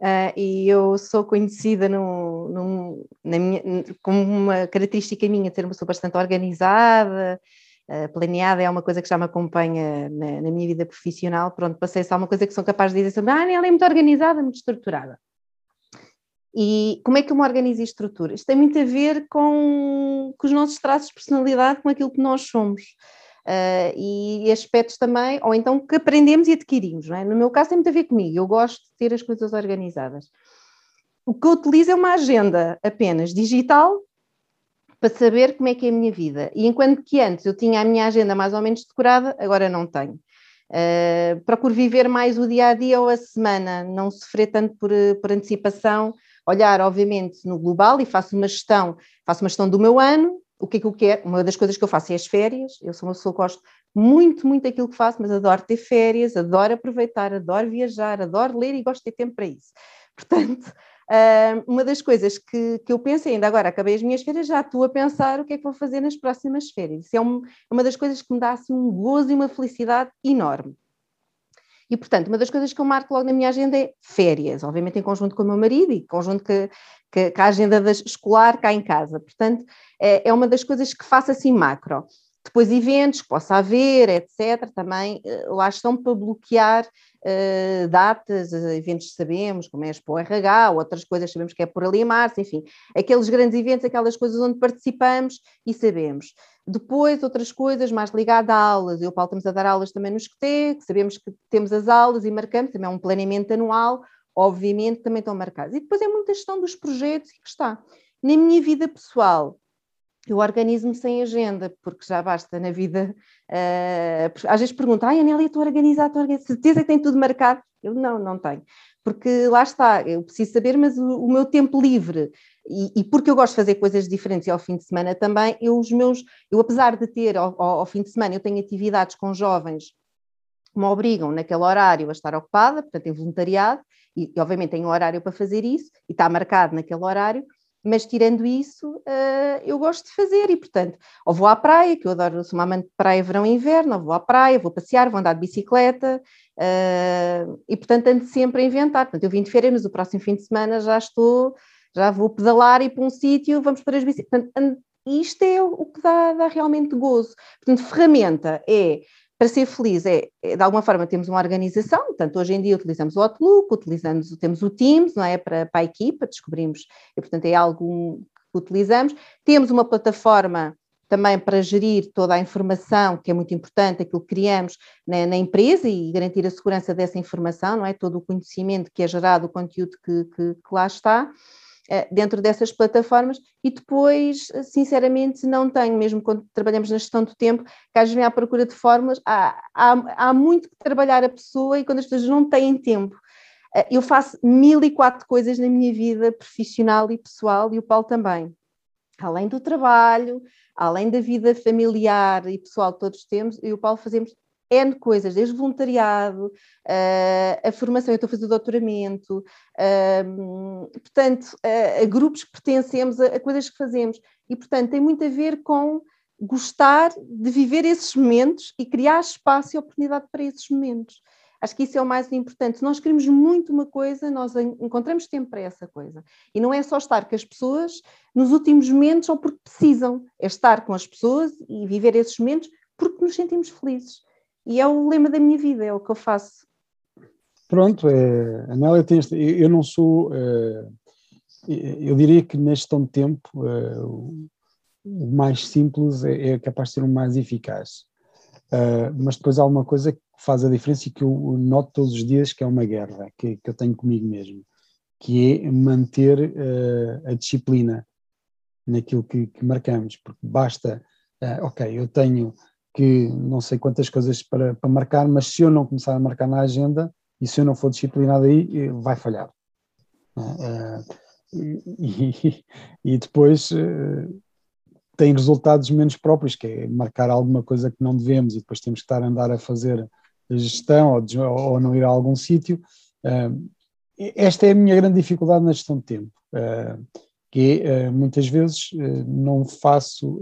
ah, e eu sou conhecida no, no- minha, como uma característica minha ter uma pessoa bastante organizada, ah, planeada, é uma coisa que já me acompanha na, na minha vida profissional. Pronto, passei só uma coisa que sou capaz de dizer ah, ela é muito organizada, muito estruturada. E como é que eu me organizo e estruturo? Isto tem muito a ver com, com os nossos traços de personalidade, com aquilo que nós somos. Uh, e aspectos também, ou então que aprendemos e adquirimos. É? No meu caso, tem muito a ver comigo, eu gosto de ter as coisas organizadas. O que eu utilizo é uma agenda apenas digital para saber como é que é a minha vida. E enquanto que antes eu tinha a minha agenda mais ou menos decorada, agora não tenho. Uh, procuro viver mais o dia a dia ou a semana, não sofrer tanto por, por antecipação, olhar, obviamente, no global e faço uma gestão, faço uma gestão do meu ano, o que é que eu quero? Uma das coisas que eu faço é as férias. Eu sou uma pessoa que gosto muito, muito daquilo que faço, mas adoro ter férias, adoro aproveitar, adoro viajar, adoro ler e gosto de ter tempo para isso. Portanto, uma das coisas que, que eu penso ainda agora, acabei as minhas férias, já estou a pensar o que é que vou fazer nas próximas férias. Isso é um, uma das coisas que me dá assim, um gozo e uma felicidade enorme. E, portanto, uma das coisas que eu marco logo na minha agenda é férias, obviamente em conjunto com o meu marido e conjunto com, com, com a agenda das, escolar cá em casa. Portanto, é, é uma das coisas que faço assim macro. Depois, eventos que possa haver, etc., também lá estão para bloquear uh, datas, eventos que sabemos, como é a Expo RH, outras coisas sabemos que é por ali em março, enfim, aqueles grandes eventos, aquelas coisas onde participamos e sabemos. Depois, outras coisas mais ligadas a aulas. Eu, Paulo, estamos a dar aulas também no SCTE, que sabemos que temos as aulas e marcamos, também é um planeamento anual, obviamente também estão marcados. E depois é muita gestão dos projetos que está. Na minha vida pessoal, eu organizo-me sem agenda, porque já basta na vida. Uh, às vezes perguntam, ai, Anélia, estou organizada, estou organizada, certeza que tem tudo marcado? Eu não, não tenho. Porque lá está, eu preciso saber, mas o, o meu tempo livre, e, e, porque eu gosto de fazer coisas diferentes e ao fim de semana também, eu os meus, eu apesar de ter ao, ao, ao fim de semana, eu tenho atividades com jovens que me obrigam naquele horário a estar ocupada, portanto, em voluntariado, e, e obviamente tenho um horário para fazer isso, e está marcado naquele horário, mas tirando isso, uh, eu gosto de fazer e, portanto, ou vou à praia, que eu adoro, sou uma amante de praia, verão e inverno, ou vou à praia, vou passear, vou andar de bicicleta, uh, e, portanto, ando sempre a inventar. Portanto, eu vim de férias, mas o próximo fim de semana já estou, já vou pedalar e para um sítio, vamos para as bicicletas. Portanto, isto é o que dá, dá realmente gozo. Portanto, ferramenta é para ser feliz é, é, de alguma forma temos uma organização, portanto hoje em dia utilizamos o Outlook, utilizamos, temos o Teams, não é, para, para a equipa, descobrimos, e portanto é algo que utilizamos, temos uma plataforma também para gerir toda a informação, que é muito importante, aquilo que criamos na, na, empresa e garantir a segurança dessa informação, não é, todo o conhecimento que é gerado, o conteúdo que, que, que lá está, dentro dessas plataformas e depois, sinceramente, não tenho, mesmo quando trabalhamos na gestão do tempo, que às vezes à procura de fórmulas, há, há, há muito que trabalhar a pessoa e quando as pessoas não têm tempo. Eh, eu faço mil e quatro coisas na minha vida profissional e pessoal e o Paulo também. Além do trabalho, além da vida familiar e pessoal que todos temos, eu e o Paulo fazemos N coisas, desde voluntariado, uh, a formação, eu estou a fazer doutoramento, uh, portanto, uh, a grupos que pertencemos, a, coisas que fazemos. E, portanto, tem muito a ver com gostar de viver esses momentos e criar espaço e oportunidade para esses momentos. Acho que isso é o mais importante. Se nós queremos muito uma coisa, nós encontramos tempo para essa coisa. E não é só estar com as pessoas nos últimos momentos ou porque precisam, é estar com as pessoas e viver esses momentos porque nos sentimos felizes. E é o lema da minha vida, é o que eu faço. Pronto, é, a tem este, eu, não sou, é, eu diria que na gestão de tempo é, o, o, mais simples é, é, capaz de ser o mais eficaz. Uh, mas depois há uma coisa que faz a diferença e que eu noto todos os dias que é uma guerra que, que eu tenho comigo mesmo, que é manter a disciplina naquilo que, que marcamos, porque basta, ok, eu tenho que não sei quantas coisas para, para marcar, mas se eu não começar a marcar na agenda e se eu não for disciplinado aí, eh, vai falhar. Uh, e, e, depois uh, tem resultados menos próprios, que é marcar alguma coisa que não devemos e depois temos que estar a andar a fazer a gestão ou, ou não ir a algum sítio. Esta é a minha grande dificuldade na gestão de tempo, que é, muitas vezes não faço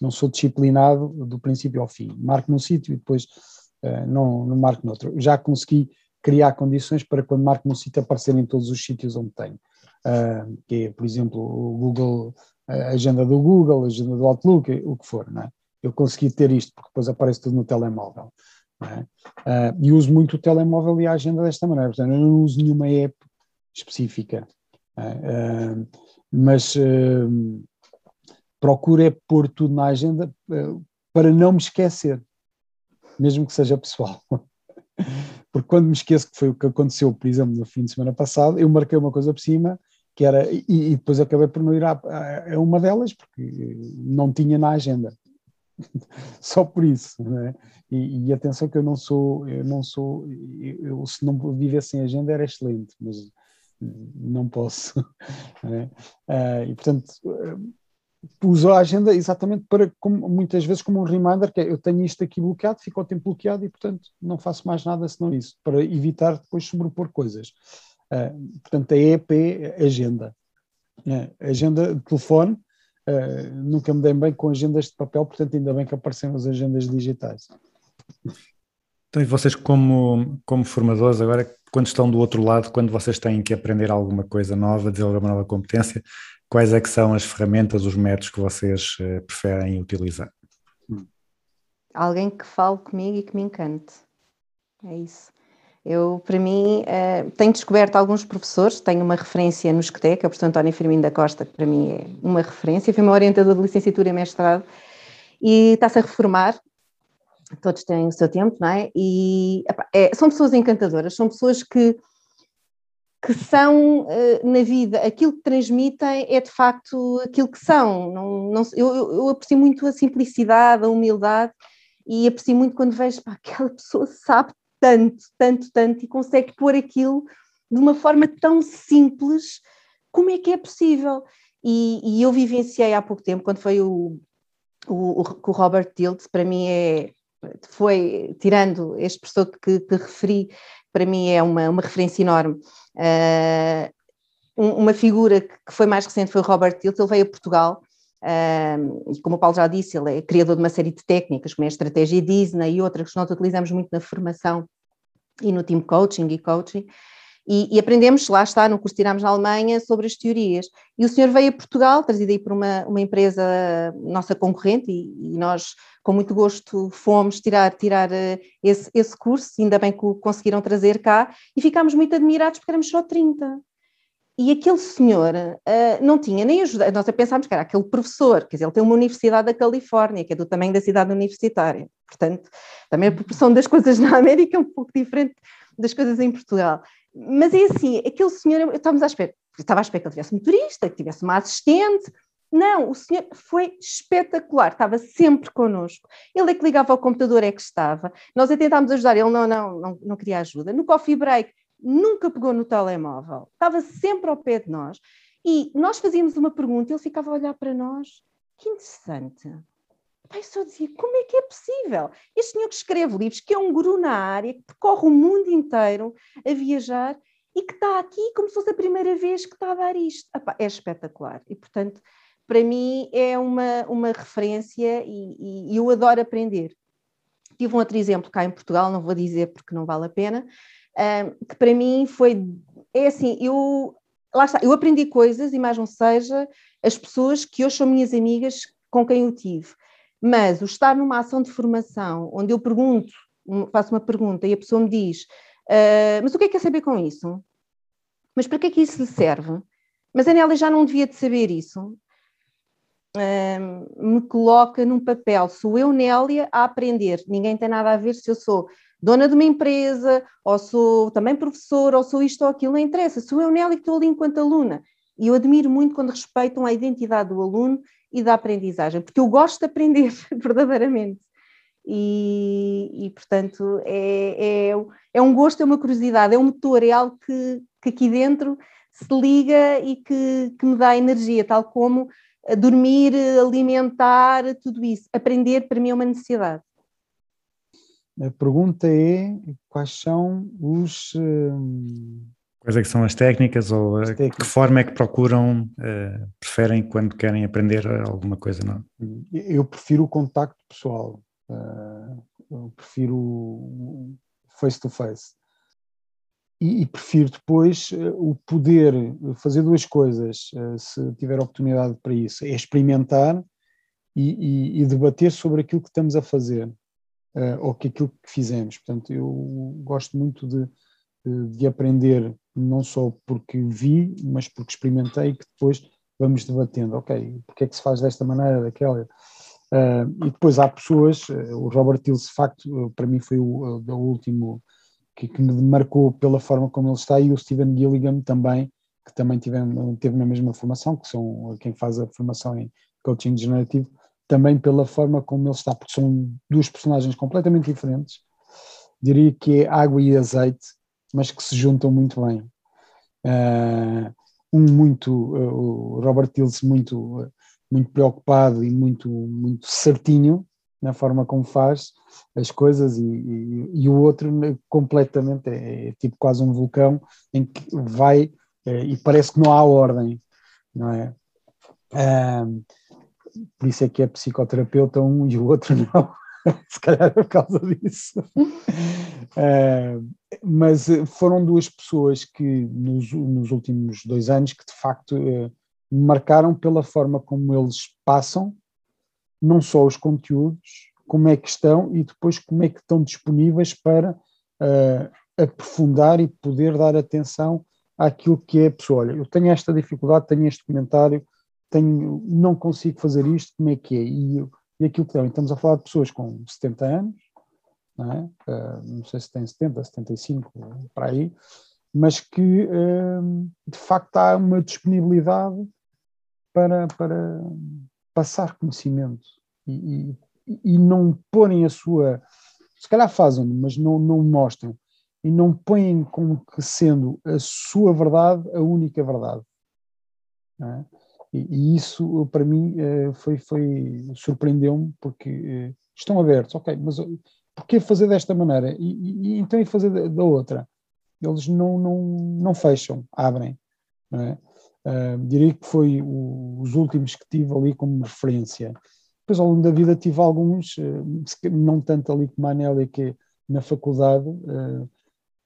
não sou disciplinado do princípio ao fim. Marco num sítio e depois uh, não, não marco noutro. Já consegui criar condições para quando marco num sítio aparecer em todos os sítios onde tenho. Uh, que é, por exemplo, o Google, a agenda do Google, a agenda do Outlook, o que for, não é? Eu consegui ter isto, porque depois aparece tudo no telemóvel. É? Uh, e uso muito o telemóvel e a agenda desta maneira, portanto, eu não uso nenhuma app específica. Uh, mas uh, procuro é pôr tudo na agenda eh, para não me esquecer, mesmo que seja pessoal. Porque quando me esqueço, que foi o que aconteceu, por exemplo, no fim de semana passado, eu marquei uma coisa por cima, que era, e, e depois acabei por não ir a, a, uma delas, porque não tinha na agenda. Só por isso, né? e, e, atenção que eu não sou, eu não sou, eu, se não vivesse sem agenda era excelente, mas não posso. Né? Uh, e portanto, uso a agenda exatamente para, como, muitas vezes, como um reminder, que é eu tenho isto aqui bloqueado, fica o tempo bloqueado e, portanto, não faço mais nada senão isso, para evitar depois sobrepor coisas. Uh, portanto, a EP agenda. Uh, agenda de telefone, uh, nunca me dei bem com agendas de papel, portanto, ainda bem que apareceram as agendas digitais. Então, e vocês, como, como formadores, agora, quando estão do outro lado, quando vocês têm que aprender alguma coisa nova, desenvolver uma nova competência, quais é que são as ferramentas, os métodos que vocês uh, preferem utilizar? Alguém que fale comigo e que me encante. É isso. Eu, para mim, uh, tenho descoberto alguns professores, tenho uma referência no SCTE, que é o professor António Firmino da Costa, que para mim é uma referência, foi meu orientador de licenciatura e mestrado, e está-se a reformar, todos têm o seu tempo, não é? E é, são pessoas encantadoras, são pessoas que que são uh, na vida, aquilo que transmitem é de facto aquilo que são. Não, não, eu, eu, aprecio muito a simplicidade, a humildade e aprecio muito quando vejo pá, aquela pessoa sabe tanto, tanto, tanto e consegue pôr aquilo de uma forma tão simples. Como é que é possível? E, e eu vivenciei há pouco tempo, quando foi o, o, o Robert Diltz, para mim é foi, tirando este professor que, que referi, para mim é uma, uma referência enorme. Uh, uma figura que foi mais recente foi o Robert Tilt, ele veio a Portugal, uh, e como o Paulo já disse, ele é criador de uma série de técnicas, como é a estratégia Disney e outras que nós utilizamos muito na formação e no team coaching e coaching, e, e, aprendemos, lá está, no curso que tirámos na Alemanha, sobre as teorias. E o senhor veio a Portugal, trazido aí por uma, uma empresa nossa concorrente, e, e nós, com muito gosto, fomos tirar, tirar eh, esse, esse curso, ainda bem que o conseguiram trazer cá, e ficámos muito admirados porque éramos só 30. E aquele senhor uh, não tinha nem ajuda, nós pensámos que era aquele professor, quer dizer, ele tem uma universidade da Califórnia, que é do tamanho da cidade universitária, portanto, também a proporção das coisas na América é um pouco diferente das coisas em Portugal. Mas é assim, aquele senhor, estávamos à espera, estava à espera que ele tivesse motorista, que tivesse uma assistente. Não, o senhor foi espetacular, estava sempre connosco. Ele é que ligava ao computador, é que estava. Nós a tentámos ajudar, ele não, não, não, não queria ajuda. No coffee break, nunca pegou no telemóvel, estava sempre ao pé de nós. E nós fazíamos uma pergunta, ele ficava a olhar para nós. Que interessante. Pai, só dizia, como é que é possível? Este senhor que escreve livros, que é um guru na área, que percorre o mundo inteiro a viajar e que está aqui como se fosse a primeira vez que está a dar isto. Epá, é espetacular. E, portanto, para mim é uma, uma referência e, e, eu adoro aprender. Tive um outro exemplo cá em Portugal, não vou dizer porque não vale a pena, que para mim foi, é assim, eu, lá está, eu aprendi coisas e mais não seja as pessoas que hoje são minhas amigas com quem eu tive. Mas o estar numa ação de formação, onde eu pergunto, faço uma pergunta e a pessoa me diz: uh, Mas o que é que quer saber com isso? Mas para que é que isso lhe serve? Mas a Nélia já não devia de saber isso. Uh, me coloca num papel, sou eu, Nélia, a aprender. Ninguém tem nada a ver se eu sou dona de uma empresa, ou sou também professora, ou sou isto ou aquilo, não interessa. Sou eu, Nélia, que estou ali enquanto aluna. E eu admiro muito quando respeitam a identidade do aluno e da aprendizagem, porque eu gosto de aprender verdadeiramente. E, e portanto, é, é, é, um gosto, é uma curiosidade, é um motor, é algo que, que aqui dentro se liga e que, que me dá energia, tal como dormir, alimentar, tudo isso. Aprender para mim é uma necessidade. A pergunta é quais são os. Quais é que são as técnicas ou as técnicas. que forma é que procuram, uh, preferem quando querem aprender alguma coisa? Não? Eu prefiro o contacto pessoal, uh, eu prefiro face to face. E, e prefiro depois uh, o poder fazer duas coisas, se tiver oportunidade para isso, é experimentar e, e, e debater sobre aquilo que estamos a fazer, ou que aquilo que fizemos. Portanto, eu gosto muito de, de, de aprender não só porque vi, mas porque experimentei, que depois vamos debatendo, ok, porque é que se faz desta maneira, daquela. Uh, e depois há pessoas, uh, o Robert Hills, de facto, para mim foi o, o último que, que, me marcou pela forma como ele está, e o Steven Gilligan também, que também tive, teve na mesma formação, que são quem faz a formação em coaching generativo, também pela forma como ele está, porque são duas personagens completamente diferentes, diria que é água e azeite, mas que se juntam muito bem. Uh, um muito, uh, o Robert Tills muito, uh, muito preocupado e muito, muito certinho na forma como faz as coisas e, e, e o outro completamente é, é, tipo quase um vulcão em que vai e parece que não há ordem, não é? por isso é que é psicoterapeuta um e o outro não. se calhar por causa disso. Uh, mas foram duas pessoas que nos, nos, últimos dois anos que de facto uh, marcaram pela forma como eles passam, não só os conteúdos, como é que estão e depois como é que estão disponíveis para uh, aprofundar e poder dar atenção àquilo que é a pessoa. Olha, eu tenho esta dificuldade, tenho este comentário, tenho, não consigo fazer isto, como é que é? E eu, e aquilo que dão. Estamos a falar de pessoas com 70 anos, não, é? uh, não sei se tem 70, 75, para aí, mas que uh, de facto há uma disponibilidade para, para passar conhecimento e, e, e não porem a sua. Se calhar fazem, mas não, não mostram e não põem como que sendo a sua verdade a única verdade. É? E, isso, para mim, eh, foi, foi surpreendeu-me, porque eh, estão abertos, ok, mas eh, porquê fazer desta maneira? E, e- então e fazer da, outra? Eles não, não, não fecham, abrem. Não é? Ah, diria que foi o- os últimos que tive ali como referência. Depois, ao longo da vida, tive alguns, não tanto ali como a Anélia, que é na faculdade, eh,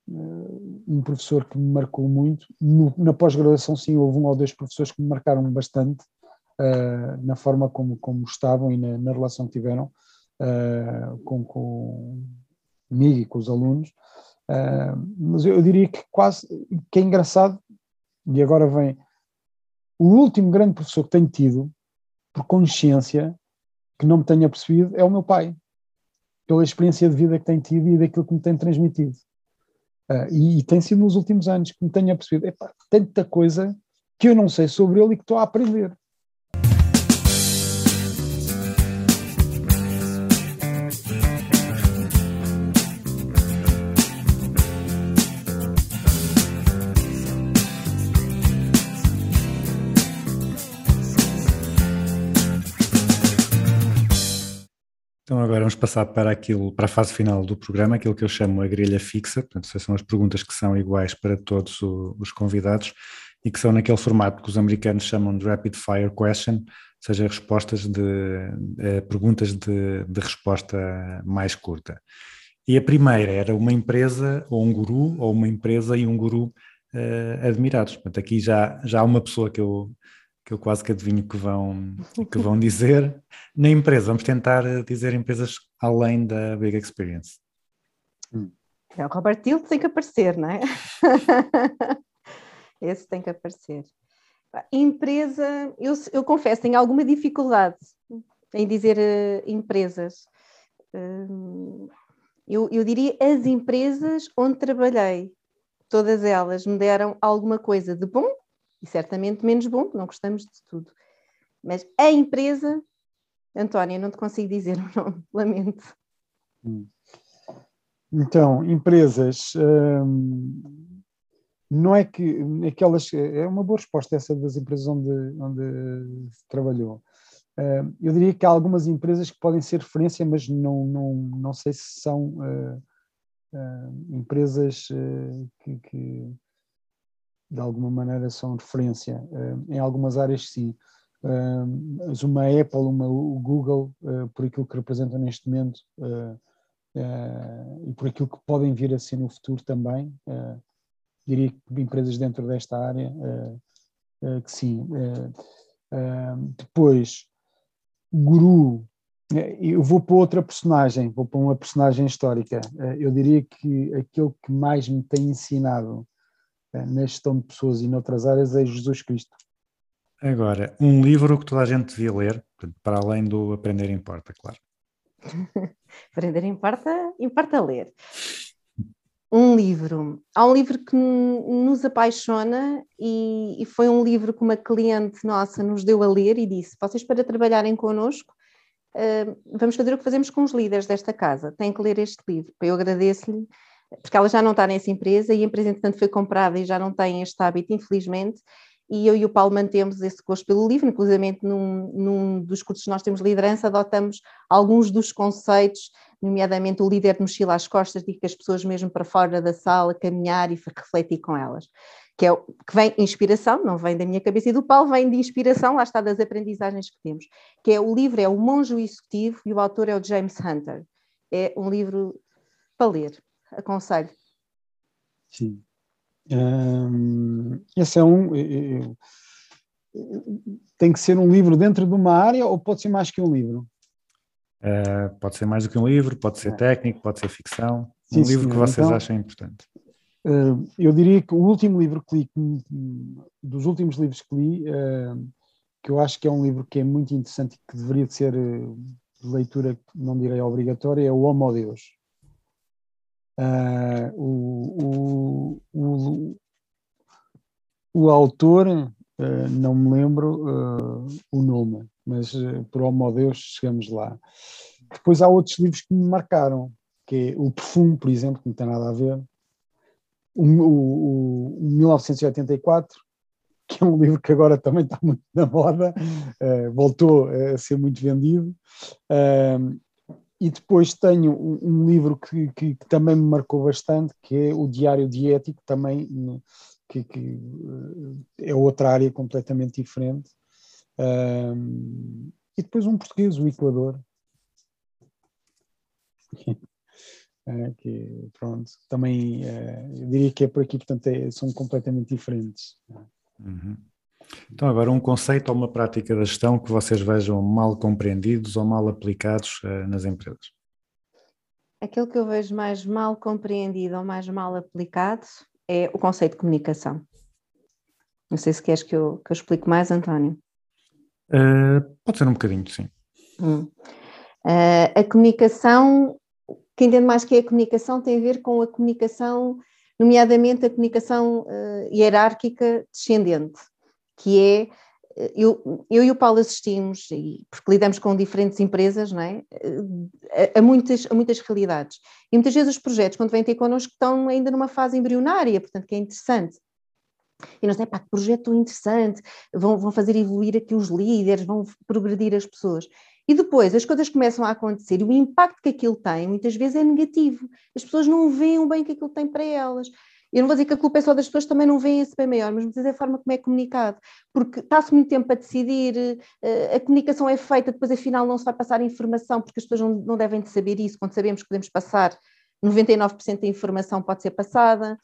um professor que me marcou muito. No- na pós-graduação, sim, houve um ou dois professores que me marcaram bastante eh, na forma como, como estavam e na, na relação que tiveram eh, com, com comigo e com os alunos. Eh, mas eu, eu diria que quase, que é engraçado, e agora vem o último grande professor que tenho tido, por consciência, que não me tenha percebido, é o meu pai, pela experiência de vida que tem tido e daquilo que me tem transmitido. Ah, e, e tem sido nos últimos anos que me tenha percebido, epá, tanta coisa que eu não sei sobre ele e que estou a aprender. Agora vamos passar para aquilo, para a fase final do programa, aquilo que eu chamo a grelha fixa, portanto, são as perguntas que são iguais para todos o- os convidados e que são naquele formato que os americanos chamam de rapid fire question, ou seja, respostas de eh, perguntas de, de resposta mais curta. E a primeira era uma empresa ou um guru, ou uma empresa e um guru eh, admirados. Portanto, aqui já, já há uma pessoa que eu, que eu quase que adivinho que vão, que vão dizer. Na empresa, vamos tentar eh, dizer empresas além da Big Experience. É, o Robert Tilton tem que aparecer, não é? Esse tem que aparecer. Empresa, eu, eu confesso, tenho alguma dificuldade em dizer eh, empresas. Hum, eu, eu diria as empresas onde trabalhei. Todas elas me deram alguma coisa de bom e certamente menos bom, não gostamos de tudo. Mas a empresa, Antónia, não te consigo dizer o nome, lamento. Então, empresas, hum, não é que aquelas. É uma boa resposta essa das empresas onde, onde se trabalhou. Hum, eu diria que há algumas empresas que podem ser referência, mas não, não, não sei se são eh, empresas que, de alguma maneira são referência. Eh, em algumas áreas, sim. Mas uma Apple, uma Google, eh, por aquilo que representam neste momento. eh, eh, e por aquilo que podem vir a ser no futuro também. eh, diria que empresas dentro desta área, eh, eh, que sim. Eh, eh, depois, Guru, eh, eu vou para outra personagem, vou para uma personagem histórica. Eh, eu diria que aquele que mais me tem ensinado eh, na gestão de pessoas e noutras áreas é Jesus Cristo. Agora, um livro que toda a gente devia ler, para além do Aprender Importa, claro. Aprender importa, importa ler. Um livro. Há um livro que nos apaixona e, e foi um livro que uma cliente nossa nos deu a ler e disse: vocês para trabalharem connosco, eh, vamos fazer o que fazemos com os líderes desta casa. Têm que ler este livro. Eu agradeço-lhe, porque ela já não está nessa empresa e a empresa, entretanto, foi comprada e já não tem este hábito, infelizmente. E eu e o Paulo mantemos esse gosto pelo livro, inclusive num, num dos cursos que nós temos de liderança, adotamos alguns dos conceitos, nomeadamente o líder de mochila às costas, de que as pessoas mesmo para fora da sala caminhar e refletir com elas. Que, é, que vem inspiração, não vem da minha cabeça e do Paulo, vem de inspiração, lá está das aprendizagens que temos. Que é o livro é O Monge Executivo e o autor é o James Hunter. É um livro para ler, aconselho. Sim. Hum, esse é um. eh, eh, Tem que ser um livro dentro de uma área ou pode ser mais que um livro? Eh, pode ser mais do que um livro, pode ser É. técnico, pode ser ficção. Sim, um livro que vocês Então- acham importante. Uh, eu diria que o último livro que li, dos últimos livros que li, uh, que eu acho que é um livro que é muito interessante e que deveria de ser uh, de leitura, não direi obrigatória, é o Homo Deus. Uh, o, o, o, autor, uh, não me lembro uh, o nome, mas uh, por Homo Deus chegamos lá. Depois há outros livros que me marcaram, que é o Perfume, por exemplo, que não tem nada a ver, o, o, o 1984, que é um livro que agora também está muito na moda, eh, voltou a ser muito vendido. Ahm, e depois tenho um, um livro que, que- que também me marcou bastante, que é o Diário Diético, também que, que, eh, é outra área completamente diferente. Ahm, e depois um português, o Equador. Eh, que pronto, também eh, eu diria que é por aqui, portanto, é- são completamente diferentes. Uhum. Então, agora um conceito ou uma prática da gestão que vocês vejam mal compreendidos ou mal aplicados eh, nas empresas. Aquilo que eu vejo mais mal compreendido ou mais mal aplicado é o conceito de comunicação. Não sei se queres que eu, que eu explique mais, António. Eh, pode ser um bocadinho, sim. Hum. Eh, a comunicação, quem entende mais que é a comunicação tem a ver com a comunicação, nomeadamente a comunicação hierárquica descendente, que é, eh, eu, eu e o Paulo assistimos, e, porque lidamos com diferentes empresas, não é? Eh, a, a muitas, a muitas realidades. E muitas vezes os projetos, quando vêm ter connosco, estão ainda numa fase embrionária, portanto, que é interessante. E nós, pá, que projeto interessante, vão, vão fazer evoluir aqui os líderes, vão progredir as pessoas. E depois as coisas começam a acontecer e o impacto que aquilo tem muitas vezes é negativo. As pessoas não veem o bem que aquilo tem para elas. Eu não vou dizer que a culpa é só das pessoas, também não veem esse bem maior, mas vezes é a forma como é comunicado. Porque está-se muito tempo a decidir, eh, a comunicação é feita, depois afinal não se vai passar informação, porque as pessoas não, não devem de saber isso, quando sabemos que podemos passar 99% da informação pode ser passada.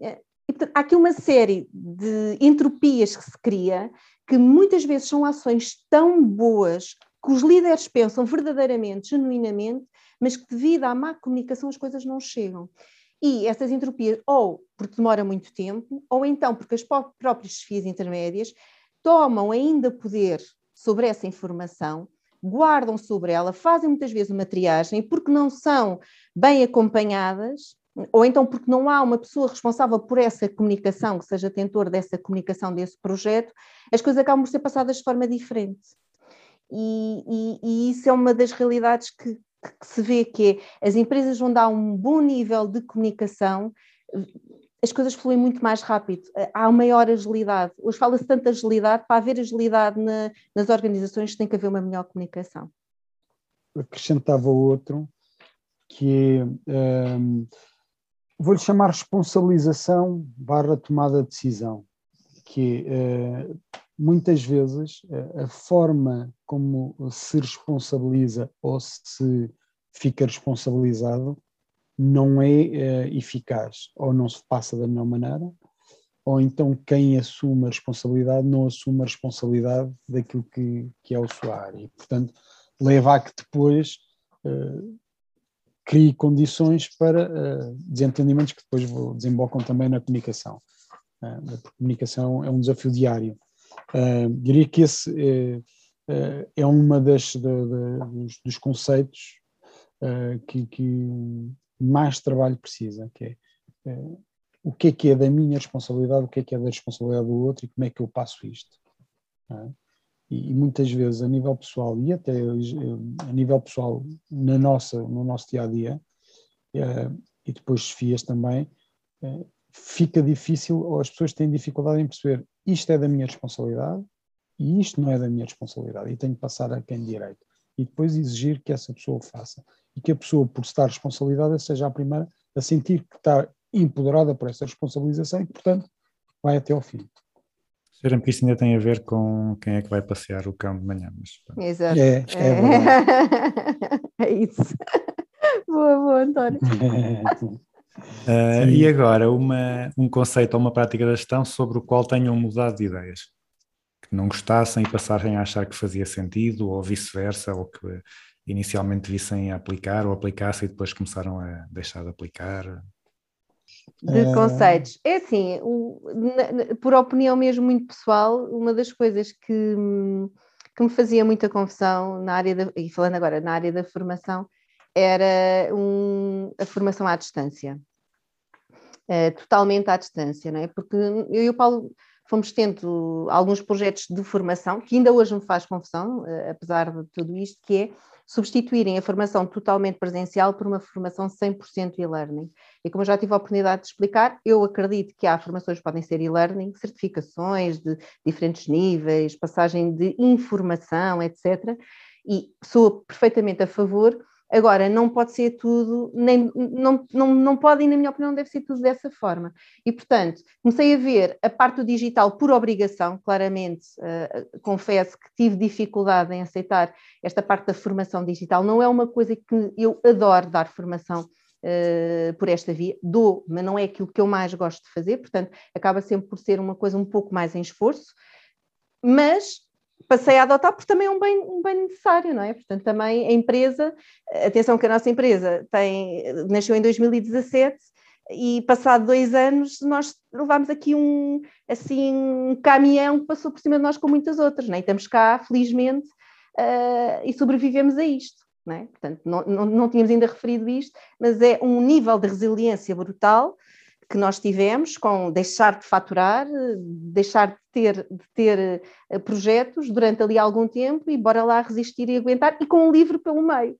Eh, E, portanto, há aqui uma série de entropias que se cria, que muitas vezes são ações tão boas que os líderes pensam verdadeiramente, genuinamente, mas que devido à má comunicação as coisas não chegam. E essas entropias, ou porque demora muito tempo, ou então porque as pró- próprias chefias intermédias tomam ainda poder sobre essa informação, guardam sobre ela, fazem muitas vezes uma triagem, porque não são bem acompanhadas, ou então porque não há uma pessoa responsável por essa comunicação, que seja tentor dessa comunicação, desse projeto, as coisas acabam por ser passadas de forma diferente. E, e- e isso é uma das realidades que, que- se vê, que é, as empresas vão dar um bom nível de comunicação, as coisas fluem muito mais rápido, há uma maior agilidade. Hoje fala-se tanto de agilidade, para haver agilidade na- nas organizações tem que haver uma melhor comunicação. acrescentava outro, que é, hum, vou-lhe chamar responsabilização barra tomada de decisão, que eh, muitas vezes eh, a forma como se responsabiliza ou se fica responsabilizado não é eh, eficaz, ou não se passa da melhor maneira, ou então quem assume a responsabilidade não assume a responsabilidade daquilo que, que é a sua área. E, portanto, leva a que depois eh, crie condições para eh, desentendimentos que depois desembocam também na comunicação. Porque a comunicação é um desafio diário. Eh, diria que esse eh, é uma das da- da- dos, dos conceitos eh, que, que mais trabalho precisa, que é eh, o que é que é da minha responsabilidade, o que é que é da responsabilidade do outro e como é que eu passo isto. é? E, e muitas vezes a nível pessoal e até a nível pessoal na nossa, no nosso dia a dia e depois chefias também, fica difícil ou as pessoas têm dificuldade em perceber isto é da minha responsabilidade e isto não é da minha responsabilidade e tenho que passar a quem direito e depois exigir que essa pessoa o faça e que a pessoa por estar responsabilizada seja a primeira a sentir que está empoderada por essa responsabilização e que portanto vai até ao fim. Cheira-me que isto ainda tem a ver com quem é que vai passear o cão de manhã. Mas. Exato. É, é verdade. É isso. Boa, boa, António. Sim. e agora, uma, um conceito ou uma prática da gestão sobre o qual tenham mudado de ideias. Que não gostassem e passassem a achar que fazia sentido, ou vice-versa, ou que inicialmente vissem a aplicar ou aplicassem e depois começaram a deixar de aplicar. de Eh, conceitos. É assim, o- na- na- por opinião mesmo muito pessoal, uma das coisas que, que me fazia muita confusão na área da, e falando agora na área da formação, era um- a formação à distância. Eh, totalmente à distância, não é? Porque eu e o Paulo fomos tendo alguns projetos de formação, que ainda hoje me faz confusão, eh, apesar de tudo isto, que é substituírem a formação totalmente presencial por uma formação 100% e-learning. E como eu já tive a oportunidade de explicar, eu acredito que há formações que podem ser e-learning, certificações de diferentes níveis, passagem de informação, etc. E sou perfeitamente a favor Agora, não pode ser tudo, nem, não, não, não pode, e na minha opinião, deve ser tudo dessa forma. E, portanto, comecei a ver a parte do digital por obrigação, claramente, uh, confesso que tive dificuldade em aceitar esta parte da formação digital. Não é uma coisa que eu adoro dar formação uh, por esta via, dou, mas não é aquilo que eu mais gosto de fazer, portanto, acaba sempre por ser uma coisa um pouco mais em esforço. Mas passei a adotar porque também é um bem, um bem necessário, não é? Portanto, também a empresa, atenção que a nossa empresa tem, nasceu em 2017 e passado dois anos nós levámos aqui um, assim, um caminhão que passou por cima de nós com muitas outras, não é? E estamos cá, felizmente, uh, e sobrevivemos a isto. Não é? Portanto, não, não, não tínhamos ainda referido isto, mas é um nível de resiliência brutal que nós tivemos com deixar de faturar, deixar de ter, de ter eh, projetos durante ali algum tempo e bora lá resistir e aguentar, e com um livro pelo meio.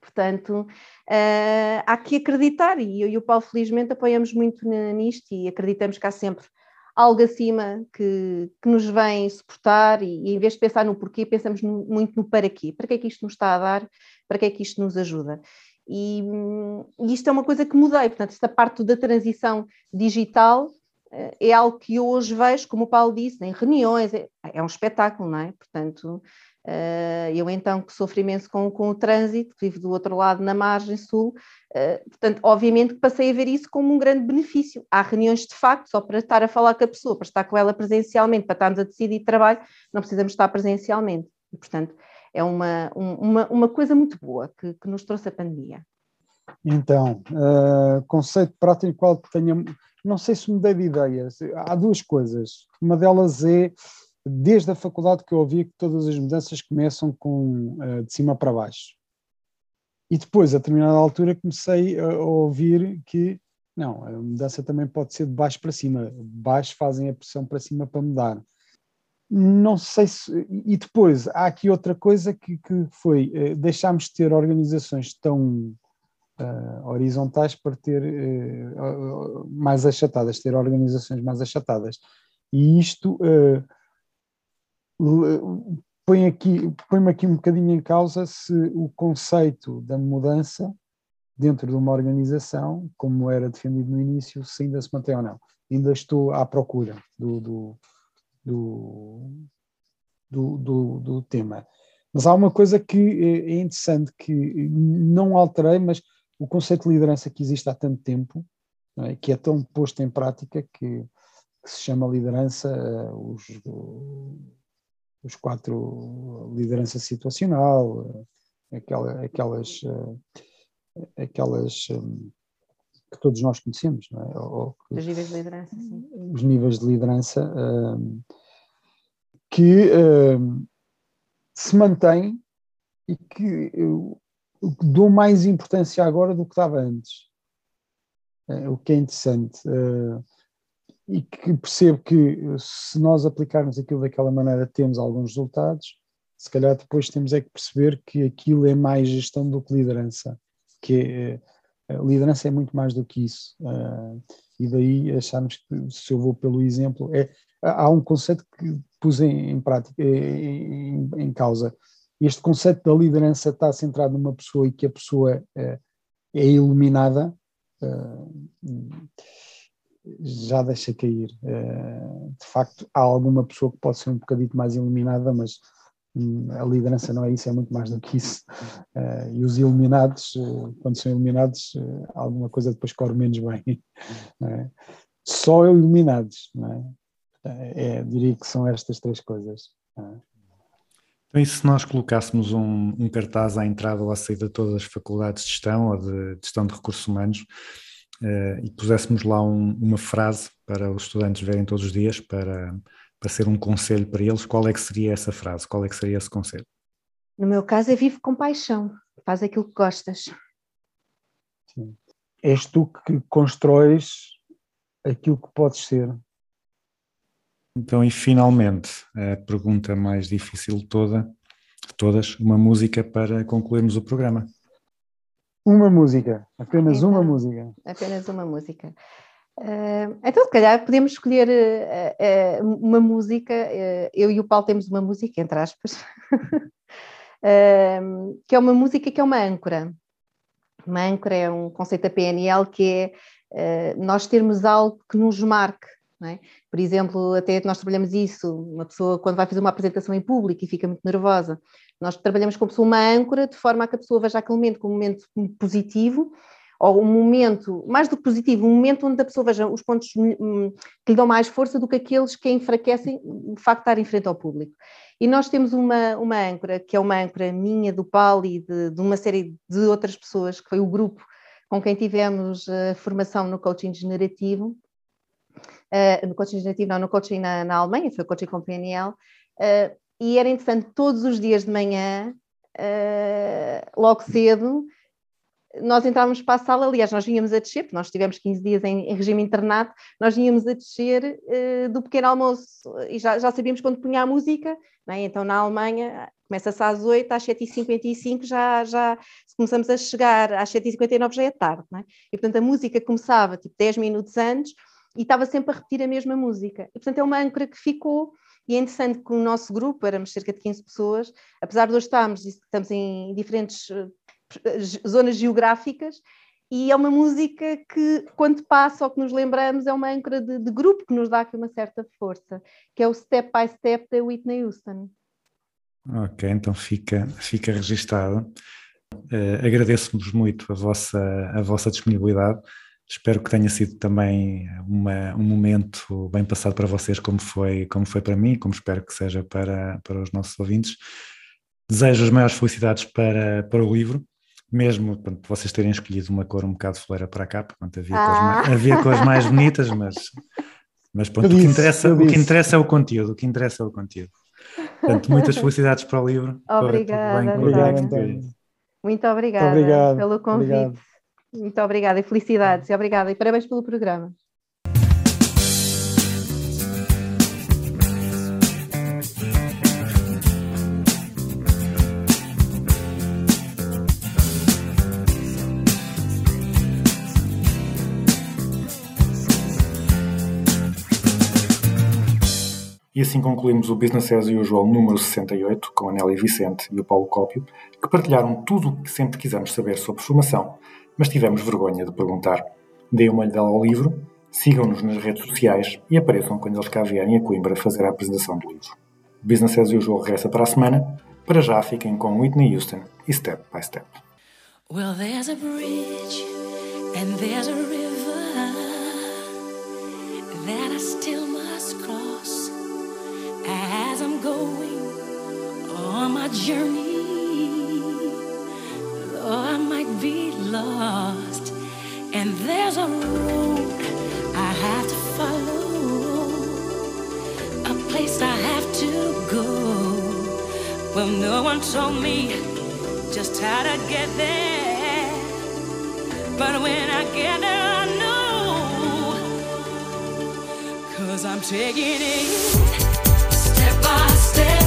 Portanto, uh, há que acreditar, e eu e o Paulo felizmente apoiamos muito nisto e acreditamos que há sempre algo acima que, que nos vem suportar e, e, em vez de pensar no porquê, pensamos no, muito no para quê. Para que é que isto nos está a dar? Para que é que isto nos ajuda? E, e isto é uma coisa que mudei, portanto, esta parte da transição digital eh, é algo que eu hoje vejo, como o Paulo disse, em reuniões, é, é um espetáculo, não é? Portanto, eh, eu então que sofro imenso com, com o trânsito, vivo do outro lado na margem sul, eh, portanto, obviamente que passei a ver isso como um grande benefício. Há reuniões de facto, só para estar a falar com a pessoa, para estar com ela presencialmente, para estarmos a decidir trabalho, não precisamos estar presencialmente. E, portanto, é uma, uma, uma coisa muito boa que, que nos trouxe a pandemia. Então, uh, conceito prático qual tenha. Não sei se mudei de ideias. Há duas coisas. Uma delas é, desde a faculdade que eu ouvi que todas as mudanças começam com, uh, de cima para baixo. E depois, a determinada altura, comecei a ouvir que não, a mudança também pode ser de baixo para cima. Baixo fazem a pressão para cima para mudar. Não sei se. E depois, há aqui outra coisa que, que foi: eh, deixámos de ter organizações tão uh, horizontais para ter uh, mais achatadas, ter organizações mais achatadas. E isto uh, põe aqui, põe-me aqui um bocadinho em causa se o conceito da mudança dentro de uma organização, como era defendido no início, se ainda se mantém ou não. Ainda estou à procura do, do do, do, do, do tema. Mas há uma coisa que é interessante, que não alterei, mas o conceito de liderança que existe há tanto tempo, é? que é tão posto em prática, que, que se chama liderança, uh, os, os quatro, liderança situacional, aquela, aquelas, aquelas um, que todos nós conhecemos, não é? Ou, os níveis de liderança, sim. Os níveis de liderança um, que um, se mantêm e que eu, eu, dou mais importância agora do que dava antes. É, o que é interessante. Uh, e que percebo que se nós aplicarmos aquilo daquela maneira temos alguns resultados, se calhar depois temos é que perceber que aquilo é mais gestão do que liderança, que é, a liderança é muito mais do que isso. Uh, e daí acharmos que, se eu vou pelo exemplo, é, há um conceito que pus em, em prática, em, em, causa. Este conceito da liderança está centrado numa pessoa e que a pessoa uh, é iluminada, uh, já deixa cair. de facto, há alguma pessoa que pode ser um bocadito mais iluminada, mas a liderança não é isso, é muito mais do que isso. Uh, e os iluminados, uh, quando são iluminados, uh, alguma coisa depois corre menos bem. É? Só iluminados, é? é? Diria que são estas três coisas. É? Então, e se nós colocássemos um, um, cartaz à entrada ou à saída de todas as faculdades de gestão ou de, de gestão de recursos humanos e puséssemos lá um, uma frase para os estudantes verem todos os dias para para ser um conselho para eles, qual é que seria essa frase? Qual é que seria esse conselho? No meu caso é vive com paixão, faz aquilo que gostas. Sim. És tu que constróis aquilo que podes ser. Então, e finalmente, a pergunta mais difícil de toda, de todas, uma música para concluirmos o programa. Uma música, apenas Então. uma música. Apenas uma música. Ah, então, se calhar, podemos escolher ah, ah, uma música. eu e o Paulo temos uma música, entre aspas, que é uma música que é uma âncora. Uma âncora é um conceito da PNL que é nós termos algo que nos marque. é? Por exemplo, até nós trabalhamos isso, uma pessoa quando vai fazer uma apresentação em público e fica muito nervosa, nós trabalhamos com a pessoa uma âncora de forma a que a pessoa veja aquele momento como um momento positivo ou um momento, mais do que positivo, um momento onde a pessoa veja os pontos hum, que lhe dão mais força do que aqueles que enfraquecem o facto de estar em frente ao público. E nós temos uma, uma âncora, que é uma âncora minha, do Paulo e de, de uma série de outras pessoas, que foi o grupo com quem tivemos a formação no coaching generativo, uh, no coaching generativo, não, no coaching na, na Alemanha, foi o coaching com PNL, uh, e era interessante todos os dias de manhã, logo cedo, nós entrávamos para a sala, aliás, nós vinhamos a descer, porque nós tivemos 15 dias em, em regime internato, nós vinhamos a descer uh, do pequeno almoço e já, já sabíamos quando punha a música, é? então na Alemanha começa-se às 8, às 7h55 já, já começamos a chegar, às 7h59 já é tarde, é? e portanto a música começava tipo 10 minutos antes e estava sempre a repetir a mesma música, e portanto é uma âncora que ficou e é interessante que o nosso grupo, éramos cerca de 15 pessoas, apesar de hoje estarmos, estamos em diferentes zonas geográficas, e é uma música que, quando passa ou que nos lembramos, é uma âncora de, de, grupo que nos dá aqui uma certa força, que é o Step by Step da Whitney Houston. Ok, então fica, fica registado. Uh, Agradeço-vos muito a vossa, a vossa disponibilidade. Espero que tenha sido também uma, um momento bem passado para vocês, como foi, como foi para mim, como espero que seja para, para os nossos ouvintes. Desejo as maiores felicidades para, para o livro mesmo portanto, vocês terem escolhido uma cor um bocado foleira para cá, portanto, havia, ah. cores, mais, havia cores mais bonitas, mas, mas pronto, o, que interessa, o que interessa é o conteúdo, o que interessa é o conteúdo. Portanto, muitas felicidades para o livro. Obrigada, obrigado, António. Muito obrigada Muito obrigado. pelo convite. Obrigado. Muito obrigada e felicidades. E obrigada e parabéns pelo programa. E assim concluímos o Business as Usual número 68 com a Nelly Vicente e o Paulo Cópio, que partilharam tudo o que sempre quisemos saber sobre formação, mas tivemos vergonha de perguntar. Deem uma olhada ao livro, sigam-nos nas redes sociais e apareçam quando eles cá vierem a Coimbra fazer a apresentação do livro. Business as Usual regressa para a semana. Para já fiquem com Whitney Houston e Step by Step. Well, there's a bridge and there's a river that I still as I'm going on my journey. Though I might be lost, and there's a road I have to follow, a place I have to go. Well, no one told me just how to get there. But when I get there, I know. Cause I'm taking it by